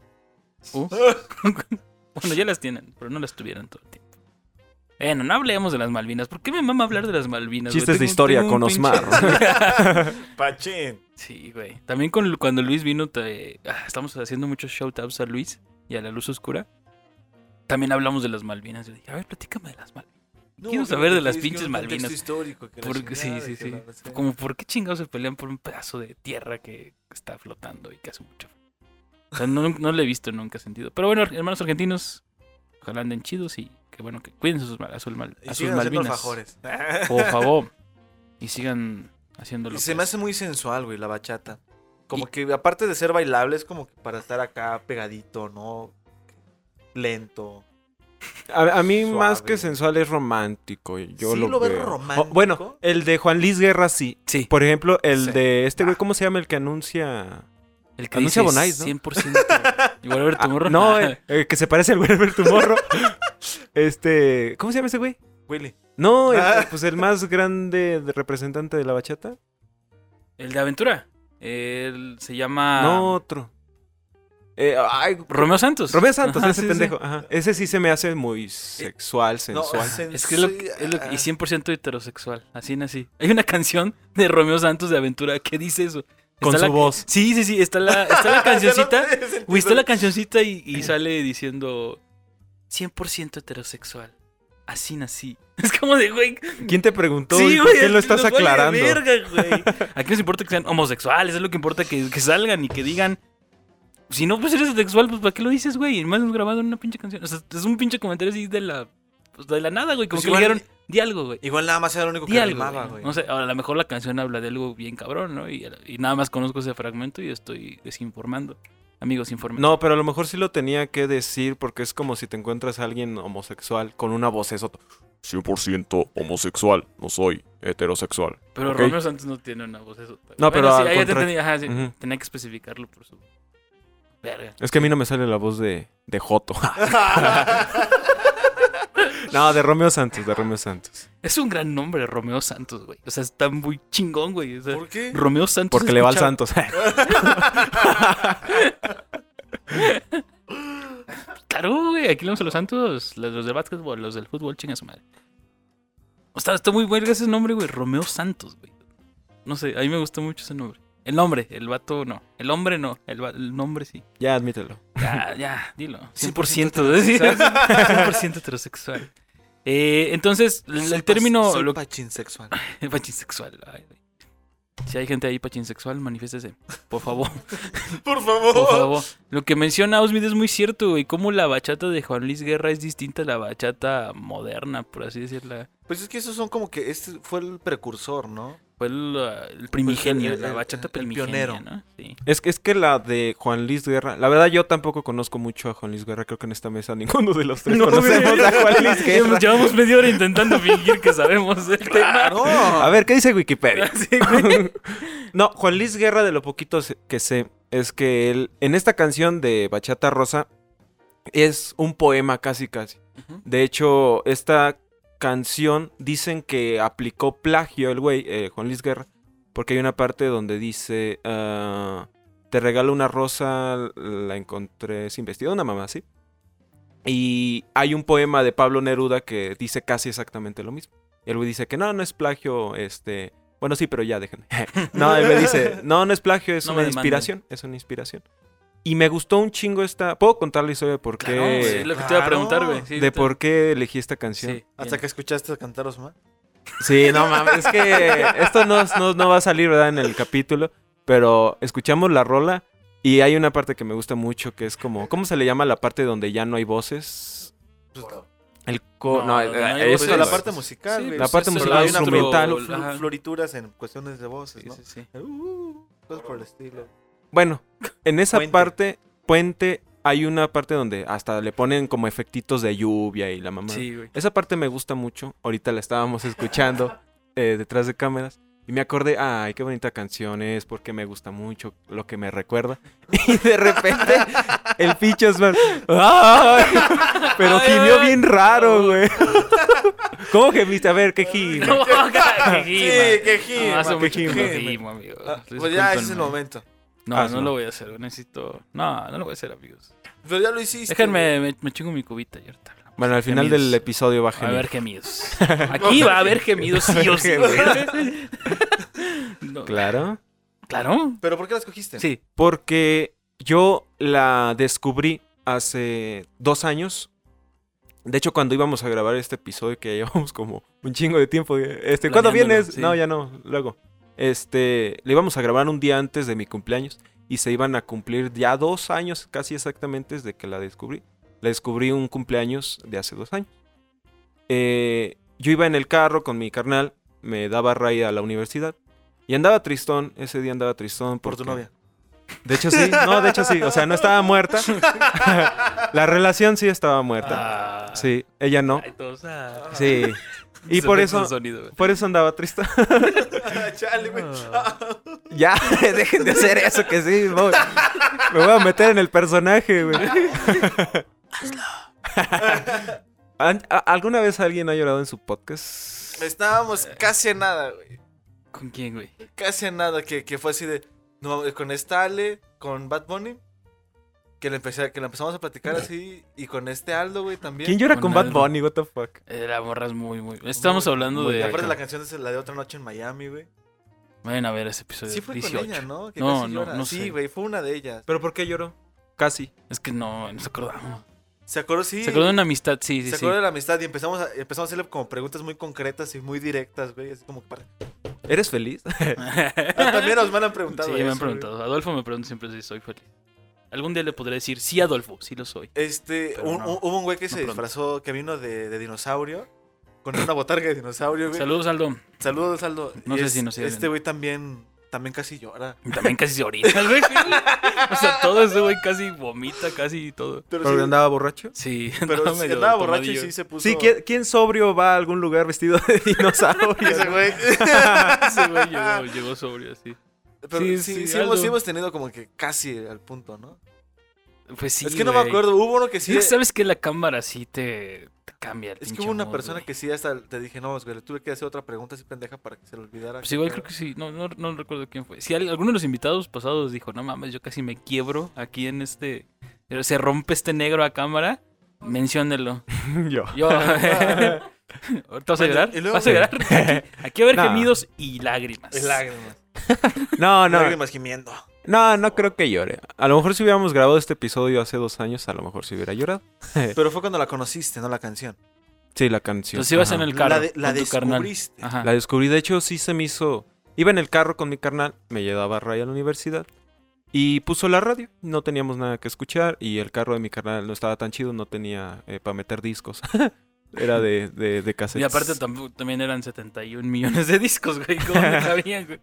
Speaker 2: Uh. (laughs) bueno, ya las tienen, pero no las tuvieron todo el tiempo. Bueno, no hablemos de las Malvinas. ¿Por qué me mama hablar de las Malvinas?
Speaker 3: Chistes de historia con
Speaker 2: pinche-
Speaker 3: Osmar. (laughs)
Speaker 1: Pachín.
Speaker 2: Sí, güey. También con, cuando Luis vino, te- ah, estamos haciendo muchos shoutouts a Luis y a la luz oscura. También hablamos de las Malvinas. Yo dije, a ver, platícame de las Malvinas. Quiero saber de las pinches Malvinas.
Speaker 1: histórico. que
Speaker 2: Porque, sí, sí, sí.
Speaker 1: la-.
Speaker 2: Como, ¿por qué chingados se pelean por un pedazo de tierra que está flotando y que hace mucho? O sea, no, no lo he visto nunca sentido. Pero bueno, hermanos argentinos, ojalá anden chidos y que bueno, que cuiden sus, a, sus mal- a sus Malvinas. Por (laughs) favor. Y sigan haciéndolo.
Speaker 1: Y se me hace muy sensual, güey, la bachata. Como que aparte de ser bailable, es como que para estar acá pegadito, ¿no? Lento.
Speaker 3: A, a mí
Speaker 1: Suave.
Speaker 3: más que sensual es romántico. Yo
Speaker 1: ¿Sí
Speaker 3: lo,
Speaker 1: lo
Speaker 3: veo.
Speaker 1: romántico?
Speaker 3: Oh, bueno, el de Juan Luis Guerra sí.
Speaker 2: Sí.
Speaker 3: Por ejemplo, el
Speaker 1: Sí.
Speaker 3: de este güey, ¿cómo se llama el que anuncia?
Speaker 2: El que
Speaker 3: Anuncia Bonais, ¿no?
Speaker 2: 100% igual a ver tu
Speaker 3: Ah,
Speaker 2: morro.
Speaker 3: no, eh, eh, que se parece al güey Alberto Morro. este, ¿cómo se llama ese güey?
Speaker 1: Willy.
Speaker 3: No, el-
Speaker 1: Ah.
Speaker 3: pues el más grande de- representante de la bachata.
Speaker 2: El de aventura. Él se llama
Speaker 3: No, otro. Eh, ay,
Speaker 2: Romeo Santos.
Speaker 3: Romeo Santos,
Speaker 2: Ajá,
Speaker 3: ese
Speaker 2: sí, sí.
Speaker 3: pendejo. Ajá. Ese sí se me hace muy sexual, sensual.
Speaker 1: sen-
Speaker 2: Es que es lo,
Speaker 1: sí,
Speaker 2: es lo-
Speaker 1: ah.
Speaker 2: y 100% heterosexual, así nací. Hay una canción de Romeo Santos de Aventura que dice eso.
Speaker 3: Con
Speaker 2: Está
Speaker 3: su
Speaker 2: la-
Speaker 3: voz.
Speaker 2: Sí, sí, sí, está la, está la (laughs) cancioncita.
Speaker 1: No
Speaker 2: está la cancioncita y, y (clears throat) sale diciendo 100% heterosexual. Así nací. (laughs) Es como de, güey.
Speaker 3: ¿Quién te preguntó?
Speaker 2: Sí,
Speaker 3: y por qué lo estás aclarando?
Speaker 2: verga, güey. (laughs) Aquí nos importa que sean homosexuales, es lo que importa que, que salgan y que digan. Si no, pues eres sexual, pues ¿para qué lo dices, güey? Y más hemos grabado en una pinche canción. O sea, es un pinche comentario así de la. Pues de la nada, güey. Como
Speaker 1: Pues
Speaker 2: que le
Speaker 1: igual-
Speaker 2: dijeron, di algo, güey.
Speaker 1: Igual nada más era lo único
Speaker 2: Di
Speaker 1: que
Speaker 2: algo,
Speaker 1: rimaba,
Speaker 2: güey. No sé, ahora a lo mejor la canción habla de algo bien cabrón, ¿no? Y, y nada más conozco ese fragmento y estoy desinformando. Amigos, informen.
Speaker 3: No, pero a lo mejor sí lo tenía que decir porque es como si te encuentras a alguien homosexual con una voz eso. 100% homosexual, no soy heterosexual.
Speaker 2: Pero. Romeo Santos no tiene una voz eso.
Speaker 3: No, pero
Speaker 2: sí,
Speaker 3: al
Speaker 2: ahí ya te
Speaker 3: contrario.
Speaker 2: entendí, ajá, sí. Tenía que especificarlo por su. Verga.
Speaker 3: Es que a mí no me sale la voz de, de Joto. (laughs) no, de Romeo Santos, de Romeo Santos.
Speaker 2: Es un gran nombre, Romeo Santos, güey. O sea, está muy chingón, güey. O sea,
Speaker 1: ¿Por qué?
Speaker 2: Romeo Santos.
Speaker 3: Porque le va al Santos. (laughs)
Speaker 2: Claro, güey. Aquí le vamos a los Santos. Los, los del básquetbol, los del fútbol, chinga su madre. O sea, está muy bueno ese nombre, güey. Romeo Santos, güey. No sé, a mí me gustó mucho ese nombre. El nombre, el vato no. El hombre no. El, va- el nombre sí.
Speaker 3: ya, admítelo.
Speaker 2: Ya, ya, dilo. 100%,
Speaker 1: 100%
Speaker 2: ¿sí? 100% heterosexual. Eh, entonces, el,
Speaker 1: Soy
Speaker 2: el término.
Speaker 1: soy
Speaker 2: lo-
Speaker 1: pachinsexual. (laughs)
Speaker 2: pachinsexual. ay, güey. Si hay gente ahí pachinsexual, manifiéstese. Por favor. (laughs)
Speaker 1: Por favor.
Speaker 2: Por favor. Lo que menciona Osmid es muy cierto, güey. Cómo la bachata de Juan Luis Guerra es distinta a la bachata moderna, por así decirla.
Speaker 1: Pues es que esos son como que este fue el precursor, ¿no?
Speaker 2: Fue el, el primigenio,
Speaker 1: el-
Speaker 2: la bachata
Speaker 1: el
Speaker 2: primigenia,
Speaker 1: pionero.
Speaker 2: ¿no? Sí.
Speaker 3: Es que, es que la de Juan Luis Guerra, la verdad yo tampoco conozco mucho a Juan Luis Guerra, creo que en esta mesa (laughs) ninguno de los tres (laughs)
Speaker 2: No,
Speaker 3: conocemos
Speaker 2: güey.
Speaker 3: a Juan Luis (laughs) Guerra.
Speaker 2: Llevamos, llevamos media hora intentando fingir que sabemos el tema.
Speaker 1: ¡Claro!
Speaker 3: A ver, ¿qué dice Wikipedia?
Speaker 2: Sí,
Speaker 3: no, Juan Luis Guerra, de lo poquito que sé, es que él, en esta canción de Bachata Rosa, es un poema casi casi. De hecho, esta canción dicen que aplicó plagio el güey, eh, Juan Luis Guerra, porque hay una parte donde dice, ah, te regalo una rosa, la encontré sin vestido, una mamá así. Y hay un poema de Pablo Neruda que dice casi exactamente lo mismo. El güey dice que no, no es plagio, este, Bueno, sí, pero ya déjenme. (laughs) no, él me dice, no, no es plagio, es
Speaker 2: No
Speaker 3: una inspiración, es una inspiración. Y me gustó un chingo esta... ¿Puedo contar la historia de por qué...
Speaker 2: Claro, es lo que te iba a preguntar, güey. Sí,
Speaker 3: de por qué elegí esta canción?
Speaker 2: Sí,
Speaker 1: Hasta
Speaker 2: bien.
Speaker 1: que escuchaste cantar Osmar.
Speaker 3: Sí, no mames, es que esto no, no, no va a salir, ¿verdad? En el capítulo, pero escuchamos la rola y hay una parte que me gusta mucho que es como, ¿cómo se le llama la parte donde ya no hay voces? El co-
Speaker 2: No,
Speaker 3: no,
Speaker 2: no
Speaker 3: eh,
Speaker 2: hay
Speaker 3: eso
Speaker 1: Pues la
Speaker 3: es-
Speaker 1: parte musical,
Speaker 2: Sí.
Speaker 3: La parte
Speaker 2: pues,
Speaker 3: musical instrumental.
Speaker 1: florituras en cuestiones de voces,
Speaker 2: Sí,
Speaker 1: ¿no?
Speaker 2: sí, sí.
Speaker 1: Uh, cosas por el estilo.
Speaker 3: Bueno, en esa
Speaker 1: Puente.
Speaker 3: parte, puente, hay una parte donde hasta le ponen como efectitos de lluvia y la mamá.
Speaker 2: Sí, güey.
Speaker 3: Esa parte me gusta mucho. Ahorita la estábamos escuchando eh, detrás de cámaras. Y me acordé, ay, qué bonita canción es, porque me gusta mucho lo que me recuerda. (laughs) Y de repente, el pinche Osman, ¡ay! Pero
Speaker 2: Ay,
Speaker 3: gimió
Speaker 2: ay.
Speaker 3: bien raro, güey. ¿Cómo gemiste? A ver, ¿qué (laughs) gime?
Speaker 2: No, qué
Speaker 1: Sí,
Speaker 2: gima.
Speaker 1: que gima,
Speaker 2: No, hace
Speaker 1: que
Speaker 2: mucho que no
Speaker 1: gima.
Speaker 2: gimo, amigo.
Speaker 1: Ah, Pues ya, ese es el momento.
Speaker 2: No,
Speaker 3: Hazlo.
Speaker 2: no lo voy a hacer. Necesito. No, no lo voy a hacer, amigos.
Speaker 1: Pero ya lo hiciste.
Speaker 2: Déjenme, me, me chingo mi cubita y ahorita. hablamos.
Speaker 3: Bueno, al final
Speaker 2: Gemidos.
Speaker 3: del episodio va a
Speaker 2: Va a
Speaker 3: gemir.
Speaker 2: haber gemidos. Aquí va a haber gemidos sí o sí, güey. (laughs) No.
Speaker 3: Claro.
Speaker 2: Claro.
Speaker 1: ¿Pero por qué la escogiste?
Speaker 2: Sí.
Speaker 3: Porque yo la descubrí hace dos años. De hecho, cuando íbamos a grabar este episodio, que ya llevamos como un chingo de tiempo. Este, ¿Cuándo vienes?
Speaker 2: sí.
Speaker 3: No, ya no, luego. Este, le íbamos a grabar un día antes de mi cumpleaños. Y se iban a cumplir ya dos años, casi exactamente, desde que la descubrí. La descubrí un cumpleaños de hace dos años. Eh, yo iba en el carro con mi carnal, me daba raya a la universidad. Y andaba tristón, ese día andaba tristón.
Speaker 1: Por tu novia.
Speaker 3: de hecho sí, no, de hecho sí, o sea, no estaba muerta. (laughs) La relación sí estaba muerta.
Speaker 2: Ah.
Speaker 3: Sí, ella no.
Speaker 2: Ay, todos, ah.
Speaker 3: Sí. Y por eso,
Speaker 2: sonido,
Speaker 3: por eso andaba triste. (laughs)
Speaker 1: Chale, güey. (laughs)
Speaker 3: ya, (laughs) dejen de hacer eso que sí, voy. Me voy a meter en el personaje, güey. ¿Han- a- ¿Alguna vez alguien ha llorado en su podcast?
Speaker 1: Estábamos casi en nada, güey.
Speaker 2: ¿Con quién, güey?
Speaker 1: Casi en nada. Que, que fue así de. No, con esta Ale, con Bad Bunny. Que le, empecé, que le empezamos a platicar así. Y con este Aldo, güey, también.
Speaker 3: ¿Quién llora
Speaker 2: Con
Speaker 3: con Bad. Bunny? What the fuck?
Speaker 2: Eh, La morra es muy, muy. Estamos hablando
Speaker 3: muy
Speaker 2: de.
Speaker 1: aparte la canción es la de otra noche en Miami, güey.
Speaker 2: Vayan a ver ese episodio.
Speaker 1: Sí fue
Speaker 2: 18.
Speaker 1: con ella, ¿no? Que
Speaker 2: No,
Speaker 1: casi
Speaker 2: no,
Speaker 1: llora.
Speaker 2: no
Speaker 1: Sí,
Speaker 2: sé.
Speaker 1: güey, fue una de ellas.
Speaker 3: ¿Pero por qué lloró? Casi.
Speaker 2: Es que no, no se acordamos.
Speaker 1: ¿Se acordó? Sí.
Speaker 2: Se acordó de una amistad, sí, sí,
Speaker 1: Se
Speaker 2: sí.
Speaker 1: acordó de la amistad y empezamos a, empezamos a hacerle como preguntas muy concretas y muy directas, güey. Así como para...
Speaker 3: ¿Eres feliz? (laughs)
Speaker 1: Ah, también nos me han preguntado
Speaker 2: Sí, me han
Speaker 1: güey.
Speaker 2: preguntado. Adolfo me pregunta siempre si soy feliz. Algún día le podré decir, sí, Adolfo, sí lo soy.
Speaker 1: Este,
Speaker 2: Pero
Speaker 1: un-
Speaker 2: no,
Speaker 1: un- hubo un güey que
Speaker 2: no
Speaker 1: se
Speaker 2: pronto.
Speaker 1: disfrazó, que vino de, de dinosaurio. Con una botarga de dinosaurio, güey.
Speaker 2: Saludos, Aldo.
Speaker 1: Saludos, Aldo.
Speaker 2: No
Speaker 1: Y
Speaker 2: sé
Speaker 1: es-
Speaker 2: si nos.
Speaker 1: Este güey también, también casi llora.
Speaker 2: También casi se orina, güey. O sea, todo ese güey casi vomita, casi todo.
Speaker 1: Pero
Speaker 3: ¿Porque
Speaker 1: sí,
Speaker 3: andaba borracho?
Speaker 2: Sí,
Speaker 1: pero
Speaker 2: andaba medio
Speaker 1: andaba borracho y sí se puso...
Speaker 3: Sí, ¿quién, quién sobrio va a algún lugar vestido de (laughs) dinosaurio?
Speaker 1: Ese güey. (laughs)
Speaker 2: Ese güey llegó, llegó sobrio, así.
Speaker 1: Pero
Speaker 2: Sí,
Speaker 1: sí,
Speaker 2: sí,
Speaker 1: hemos, sí hemos tenido como que casi al punto, ¿no?
Speaker 2: Pues sí,
Speaker 1: es que no me acuerdo. Hubo uno que sí...
Speaker 2: Es que sabes que la cámara sí te, te cambia el
Speaker 1: Es que hubo una persona que sí hasta te dije, no, güey, le tuve que hacer otra pregunta así pendeja para que se le olvidara.
Speaker 2: Pues igual creo que sí, no, no, no recuerdo quién fue. Si al- alguno de los invitados pasados dijo, no mames, yo casi me quiebro aquí en este... Se rompe este negro a cámara, menciónelo. (laughs)
Speaker 3: Yo.
Speaker 2: Yo... (laughs) ¿Ahorita vas a llorar?
Speaker 1: y
Speaker 2: ¿Vas a llorar? (laughs) Aquí, aquí va a haber
Speaker 3: No.
Speaker 2: gemidos y lágrimas.
Speaker 1: Es lágrimas.
Speaker 3: No, no.
Speaker 1: Lágrimas gimiendo.
Speaker 3: No, no creo que llore. A lo mejor si hubiéramos grabado este episodio hace dos años, a lo mejor si hubiera llorado. (laughs)
Speaker 1: Pero fue cuando la conociste, no la canción.
Speaker 3: Sí, la canción.
Speaker 2: Entonces ibas
Speaker 3: Ajá.
Speaker 2: en el carro
Speaker 1: la de- la
Speaker 2: con tu carnal.
Speaker 1: descubriste.
Speaker 2: Ajá.
Speaker 3: La descubrí. De hecho, sí se me hizo. Iba en el carro con mi carnal, me llevaba a Ray a la universidad. Y puso la radio. No teníamos nada que escuchar. Y el carro de mi carnal no estaba tan chido, no tenía para meter discos. (laughs) Era de, de, de
Speaker 2: Y
Speaker 3: cassettes.
Speaker 2: aparte tampoco- también eran 71 millones de discos, güey. ¿Cómo me (laughs) cabían, güey?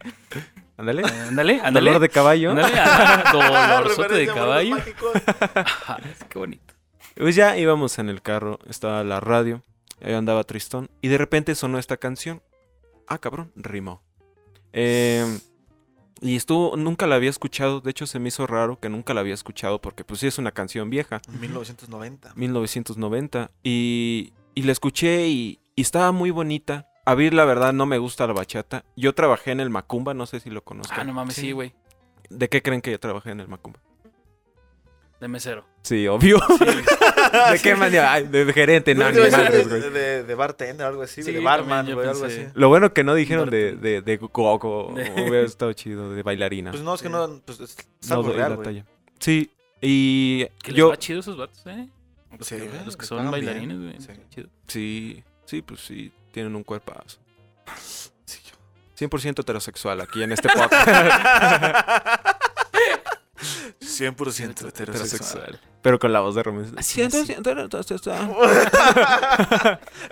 Speaker 3: Ándale.
Speaker 2: Eh, Ándale, ándale.
Speaker 3: Dolor de caballo.
Speaker 2: Ándale, (laughs) dolorzote de caballo. Qué bonito.
Speaker 3: Pues ya íbamos en el carro, estaba la radio, ahí andaba Tristón, y de repente sonó esta canción. Ah, cabrón, rimó. Eh, y estuvo, nunca la había escuchado, de hecho se me hizo raro que nunca la había escuchado porque pues sí es una canción vieja,
Speaker 1: 1990.
Speaker 3: 1990, y, y la escuché y, y estaba muy bonita. A mí la verdad no me gusta la bachata. Yo trabajé en el Macumba, no sé si lo conozcan.
Speaker 2: Ah, no mames, sí, güey.
Speaker 3: ¿De qué creen que yo trabajé en el Macumba?
Speaker 2: De mesero.
Speaker 3: Sí, obvio. (laughs) ¿De qué manera? Ay, de gerente, no,
Speaker 1: de,
Speaker 3: güey.
Speaker 1: de, de bartender, algo así,
Speaker 2: Sí,
Speaker 1: de barman, güey, algo
Speaker 2: pensé.
Speaker 1: así.
Speaker 3: Lo bueno que no dijeron de, de, de. (laughs)
Speaker 2: De-
Speaker 3: Hubiera estado chido, de bailarina.
Speaker 1: Pues no, es que no, pues es es
Speaker 3: No
Speaker 1: real,
Speaker 3: la talla. Sí, y
Speaker 2: Que les
Speaker 3: yo...
Speaker 2: va chido esos vatos, ¿eh? Los
Speaker 1: Sí,
Speaker 2: que, los que son bailarines, güey.
Speaker 1: Sí.
Speaker 2: Chido.
Speaker 3: Sí, sí, pues sí, tienen un cuerpazo. (laughs)
Speaker 1: Sí, yo-
Speaker 3: 100% heterosexual aquí en este podcast. (laughs)
Speaker 1: 100% heterosexual.
Speaker 3: Pero con la voz de Romeo.
Speaker 2: Así, así.
Speaker 3: 100% heterosexual.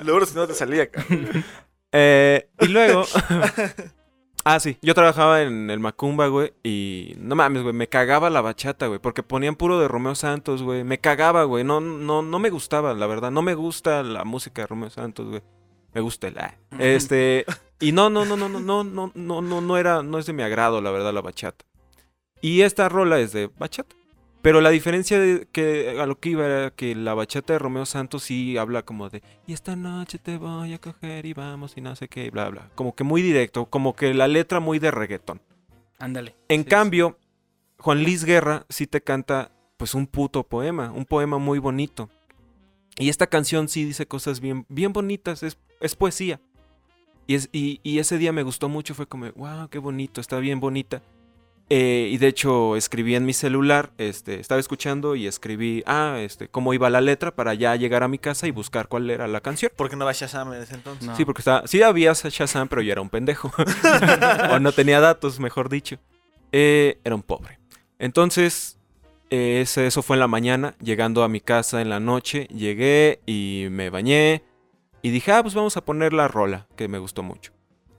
Speaker 1: Luego si no te salía.
Speaker 3: Eh, y luego. (laughs) ah, sí. Yo trabajaba en el Macumba, güey. Y no mames, güey. Me cagaba la bachata, güey. Porque ponían puro de Romeo Santos, güey. Me cagaba, güey. No, no, no me gustaba, la verdad. No me gusta la música de Romeo Santos, güey. Me gusta el. ah. Este. (laughs) Y no, no, no, no, no, no, no, no, no, no era. No es de mi agrado, la verdad, la bachata. Y esta rola es de bachata. Pero la diferencia de que a lo que iba era que la bachata de Romeo Santos sí habla como de y esta noche te voy a coger y vamos y no sé qué, bla bla. Como que muy directo, como que la letra muy de reggaetón.
Speaker 2: Ándale.
Speaker 3: En
Speaker 2: Sí,
Speaker 3: cambio, Juan Luis Guerra sí te canta pues un puto poema, un poema muy bonito. Y esta canción sí dice cosas bien, bien bonitas, es, es poesía. Y, es, y, y ese día me gustó mucho, fue como, wow, qué bonito, está bien bonita. Eh, y de hecho escribí en mi celular, este, estaba escuchando y escribí, ah, este, cómo iba la letra para ya llegar a mi casa y buscar cuál era la canción.
Speaker 1: ¿Por qué no va Shazam en ese entonces?
Speaker 2: No.
Speaker 3: Sí, porque estaba, sí había Shazam, pero yo era un pendejo. (laughs) o no tenía datos, mejor dicho. Eh, era un pobre. Entonces, eh, ese- eso fue en la mañana. Llegando a mi casa en la noche, llegué y me bañé. Y dije, ah, pues vamos a poner la rola, que me gustó mucho.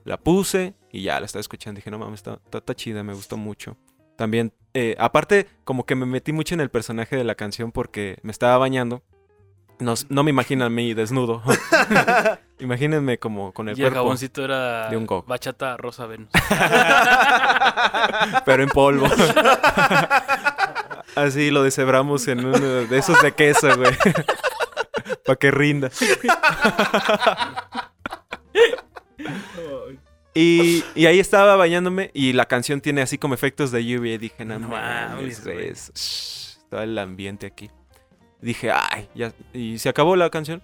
Speaker 3: La puse y ya la estaba escuchando. Dije, no mames, está, está- está chida, me gustó mucho. También, eh, aparte, como que me metí mucho en el personaje de la canción porque me estaba bañando. No, no me imaginan a mí desnudo. (laughs) Imagínense como con el
Speaker 2: Y el
Speaker 3: cuerpo,
Speaker 2: jaboncito era
Speaker 3: de un go.
Speaker 2: bachata rosa Venus. (laughs)
Speaker 3: pero en polvo. (laughs) Así lo deshebramos en uno de esos de queso, güey. Para que rinda. Y, y ahí estaba bañándome y la canción tiene así como efectos de lluvia y dije, no,
Speaker 2: No
Speaker 3: mames, es- shh, todo el ambiente aquí. Dije, ay, ya. Y se acabó la canción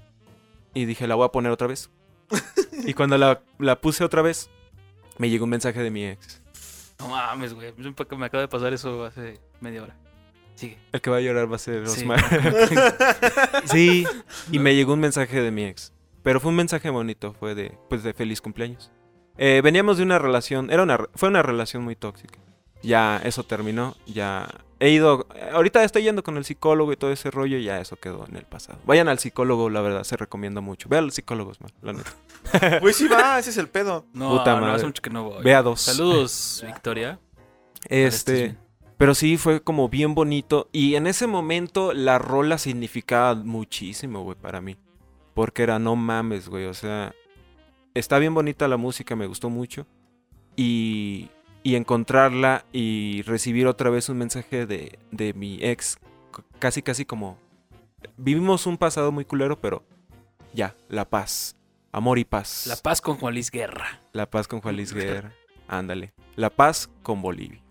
Speaker 3: y dije, la voy a poner otra vez. (laughs) y cuando la, la puse otra vez, me llegó un mensaje de mi ex.
Speaker 2: No mames, güey. Me acaba de pasar eso hace media hora. Sigue.
Speaker 3: El que va a llorar va a ser
Speaker 2: Sí.
Speaker 3: Osmar. (laughs) Sí, y me llegó un mensaje de mi ex. Pero fue un mensaje bonito, fue de, pues de feliz cumpleaños. Eh, veníamos de una relación, era una, fue una relación muy tóxica. Ya eso terminó, ya he ido, ahorita estoy yendo con el psicólogo y todo ese rollo, y ya eso quedó en el pasado. Vayan al psicólogo, la verdad, se recomienda mucho. Ve a los psicólogos, man, la neta.
Speaker 1: Güey, (laughs) sí va, ese es el pedo.
Speaker 2: No,
Speaker 3: Puta
Speaker 2: no, hace mucho que no voy.
Speaker 3: Ve a dos.
Speaker 2: Saludos, (laughs) Victoria.
Speaker 3: Este, pero sí fue como bien bonito. Y en ese momento la rola significaba muchísimo, güey, para mí. Porque era no mames, güey. O sea, está bien bonita la música, me gustó mucho. Y, y encontrarla y recibir otra vez un mensaje de, de mi ex. Casi, casi como... Vivimos un pasado muy culero, pero ya, la paz. Amor y paz.
Speaker 2: La paz con Juan Luis Guerra.
Speaker 3: La paz con Juan Luis (laughs) Guerra. Ándale. La paz con Bolivia.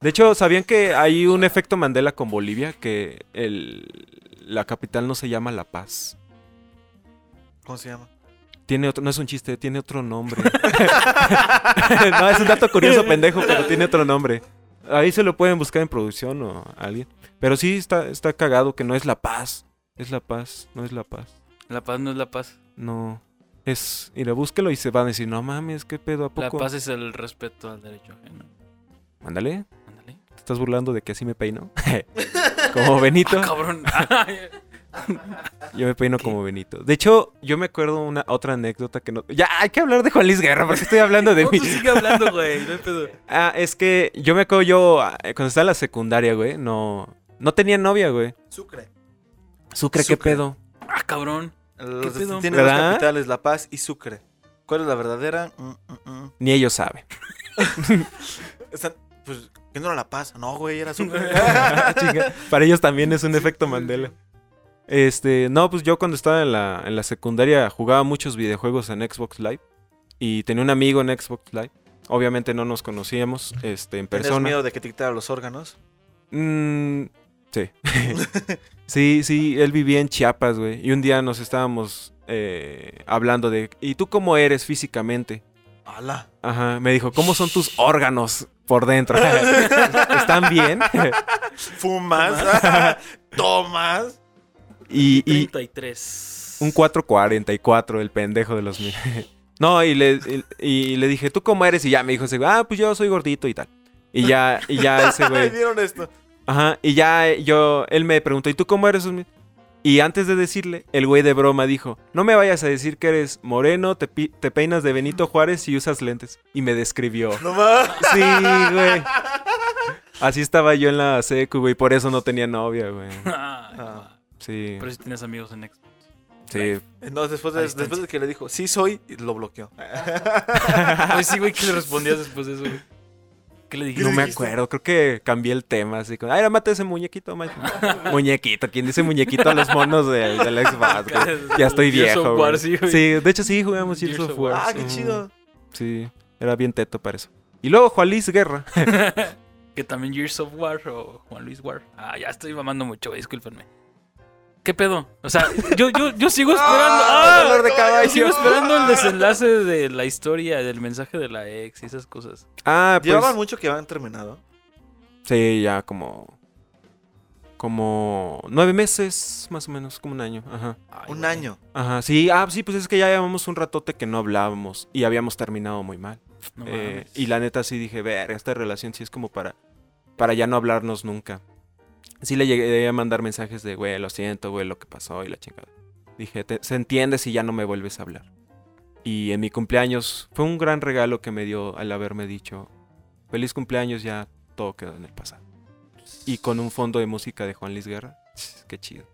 Speaker 3: De hecho, ¿sabían que hay un efecto Mandela con Bolivia? Que el, la capital no se llama La Paz.
Speaker 1: ¿Cómo se llama?
Speaker 3: Tiene otro, no es un chiste, tiene otro nombre. (laughs) no, es un dato curioso, pendejo, pero tiene otro nombre. Ahí se lo pueden buscar en producción o alguien. Pero sí está, está cagado que no es La Paz. Es La Paz, no es La Paz.
Speaker 2: La paz no es la paz.
Speaker 3: No. Es. Mira, búsquelo y se van a decir, no mames, qué pedo, ¿a
Speaker 2: La
Speaker 3: poco?
Speaker 2: paz es el respeto al derecho ajeno.
Speaker 3: Ándale.
Speaker 2: Ándale.
Speaker 3: ¿Te estás burlando de que así me peino? (laughs) como Benito.
Speaker 2: Ah, cabrón. (laughs) (laughs)
Speaker 3: Yo me peino
Speaker 2: ¿Qué?
Speaker 3: como Benito. De hecho, yo me acuerdo una otra anécdota que no. Ya, hay que hablar de Juan Luis Guerra, porque estoy hablando de (laughs)
Speaker 2: No,
Speaker 3: mí.
Speaker 2: tú sigue hablando, güey. No hay (laughs) pedo.
Speaker 3: Ah, es que yo me acuerdo yo, ah, cuando estaba en la secundaria, güey, no. No tenía novia, güey.
Speaker 1: Sucre.
Speaker 3: Sucre, ¿qué
Speaker 1: Sucre.
Speaker 3: pedo?
Speaker 2: Ah, cabrón.
Speaker 1: Los-
Speaker 2: pedo?
Speaker 1: Tiene dos
Speaker 3: ¿Verdad?
Speaker 1: capitales, La Paz y Sucre. ¿Cuál es la verdadera? Mm, mm, mm.
Speaker 3: Ni ellos saben.
Speaker 1: Están- pues, que no era La Paz. No, güey, era Sucre.
Speaker 3: Chinga, Para ellos también es un efecto Mandela. Este, no, pues yo cuando estaba en la, en la secundaria jugaba muchos videojuegos en Xbox Live. Y tenía un amigo en Xbox Live. Obviamente no nos conocíamos este, en
Speaker 1: ¿Tienes
Speaker 3: persona.
Speaker 1: miedo de que te quitaran los órganos?
Speaker 3: Mm, Sí. (laughs) (laughs) sí, sí, él vivía en Chiapas, güey. Y un día nos estábamos eh, hablando de, ¿y tú cómo eres físicamente?
Speaker 1: ¡Hala!
Speaker 3: Ajá, me dijo, ¿cómo son tus órganos por dentro? (laughs) ¿Están bien?
Speaker 1: ¿Fumas? ¿Tomas?
Speaker 3: Y, y
Speaker 2: 33.
Speaker 3: un 444, el pendejo de los mil. (laughs) No, y le, y, y le dije, ¿tú cómo eres? Y ya me dijo ese güey, ah, pues yo soy gordito y tal. Y ya, y ya ese güey. (laughs)
Speaker 1: ¿Vieron esto?
Speaker 3: Ajá, y ya yo, él me preguntó, ¿y tú cómo eres? Y antes de decirle, el güey de broma dijo, no me vayas a decir que eres moreno, te, te peinas de Benito Juárez y usas lentes. Y me describió. (laughs)
Speaker 1: No más.
Speaker 3: Sí, güey. Así estaba yo en la secu, güey, por eso no tenía novia, güey.
Speaker 1: Ah.
Speaker 3: Sí,
Speaker 2: Pero si tienes amigos en Xbox.
Speaker 3: sí.
Speaker 1: No, después de, después que le dijo, sí soy, y lo bloqueó. (laughs)
Speaker 2: Oye, sí, güey, ¿qué le respondías después de eso, güey? ¿Qué le dijiste?
Speaker 3: No me acuerdo, creo que cambié el tema, así como, ay, mate ese muñequito, man". (laughs) Muñequito, ¿quién dice muñequito a los monos del, del (laughs) Xbox, güey? Ya estoy
Speaker 2: Gears
Speaker 3: viejo, güey.
Speaker 2: Sí, güey.
Speaker 3: Sí, de hecho sí jugamos Gears, of
Speaker 2: War.
Speaker 1: Ah, qué chido.
Speaker 3: Sí, era bien teto para eso. Y luego Juan Luis Guerra.
Speaker 2: Que también Gears of War o Juan Luis War. Ah, ya estoy mamando mucho, güey, discúlpenme. ¿Qué pedo? O sea, yo, yo, yo sigo (laughs) esperando.
Speaker 1: Ah,
Speaker 2: ¡Ah!
Speaker 1: dolor de caballo.
Speaker 2: Sigo esperando el (laughs) desenlace de la historia, del mensaje de la ex y esas cosas.
Speaker 3: Ah, pues
Speaker 1: Llevaban mucho que habían terminado.
Speaker 3: sí, ya como como nueve meses, más o menos, como un año. Ajá.
Speaker 2: Ay,
Speaker 1: Un
Speaker 2: güey.
Speaker 1: año.
Speaker 3: Ajá, sí, ah, sí, pues es que ya llevamos un ratote que no hablábamos y habíamos terminado muy mal.
Speaker 2: No
Speaker 3: Eh, y la neta sí dije, ver, esta relación sí es como para, para ya no hablarnos nunca. Sí le llegué a mandar mensajes de, güey, lo siento, güey, lo que pasó y la chingada. Dije, "Te- se entiende si ya no me vuelves a hablar. Y en mi cumpleaños fue un gran regalo que me dio al haberme dicho, feliz cumpleaños, ya todo quedó en el pasado. Y con un fondo de música de Juan Luis Guerra, (laughs) qué chido.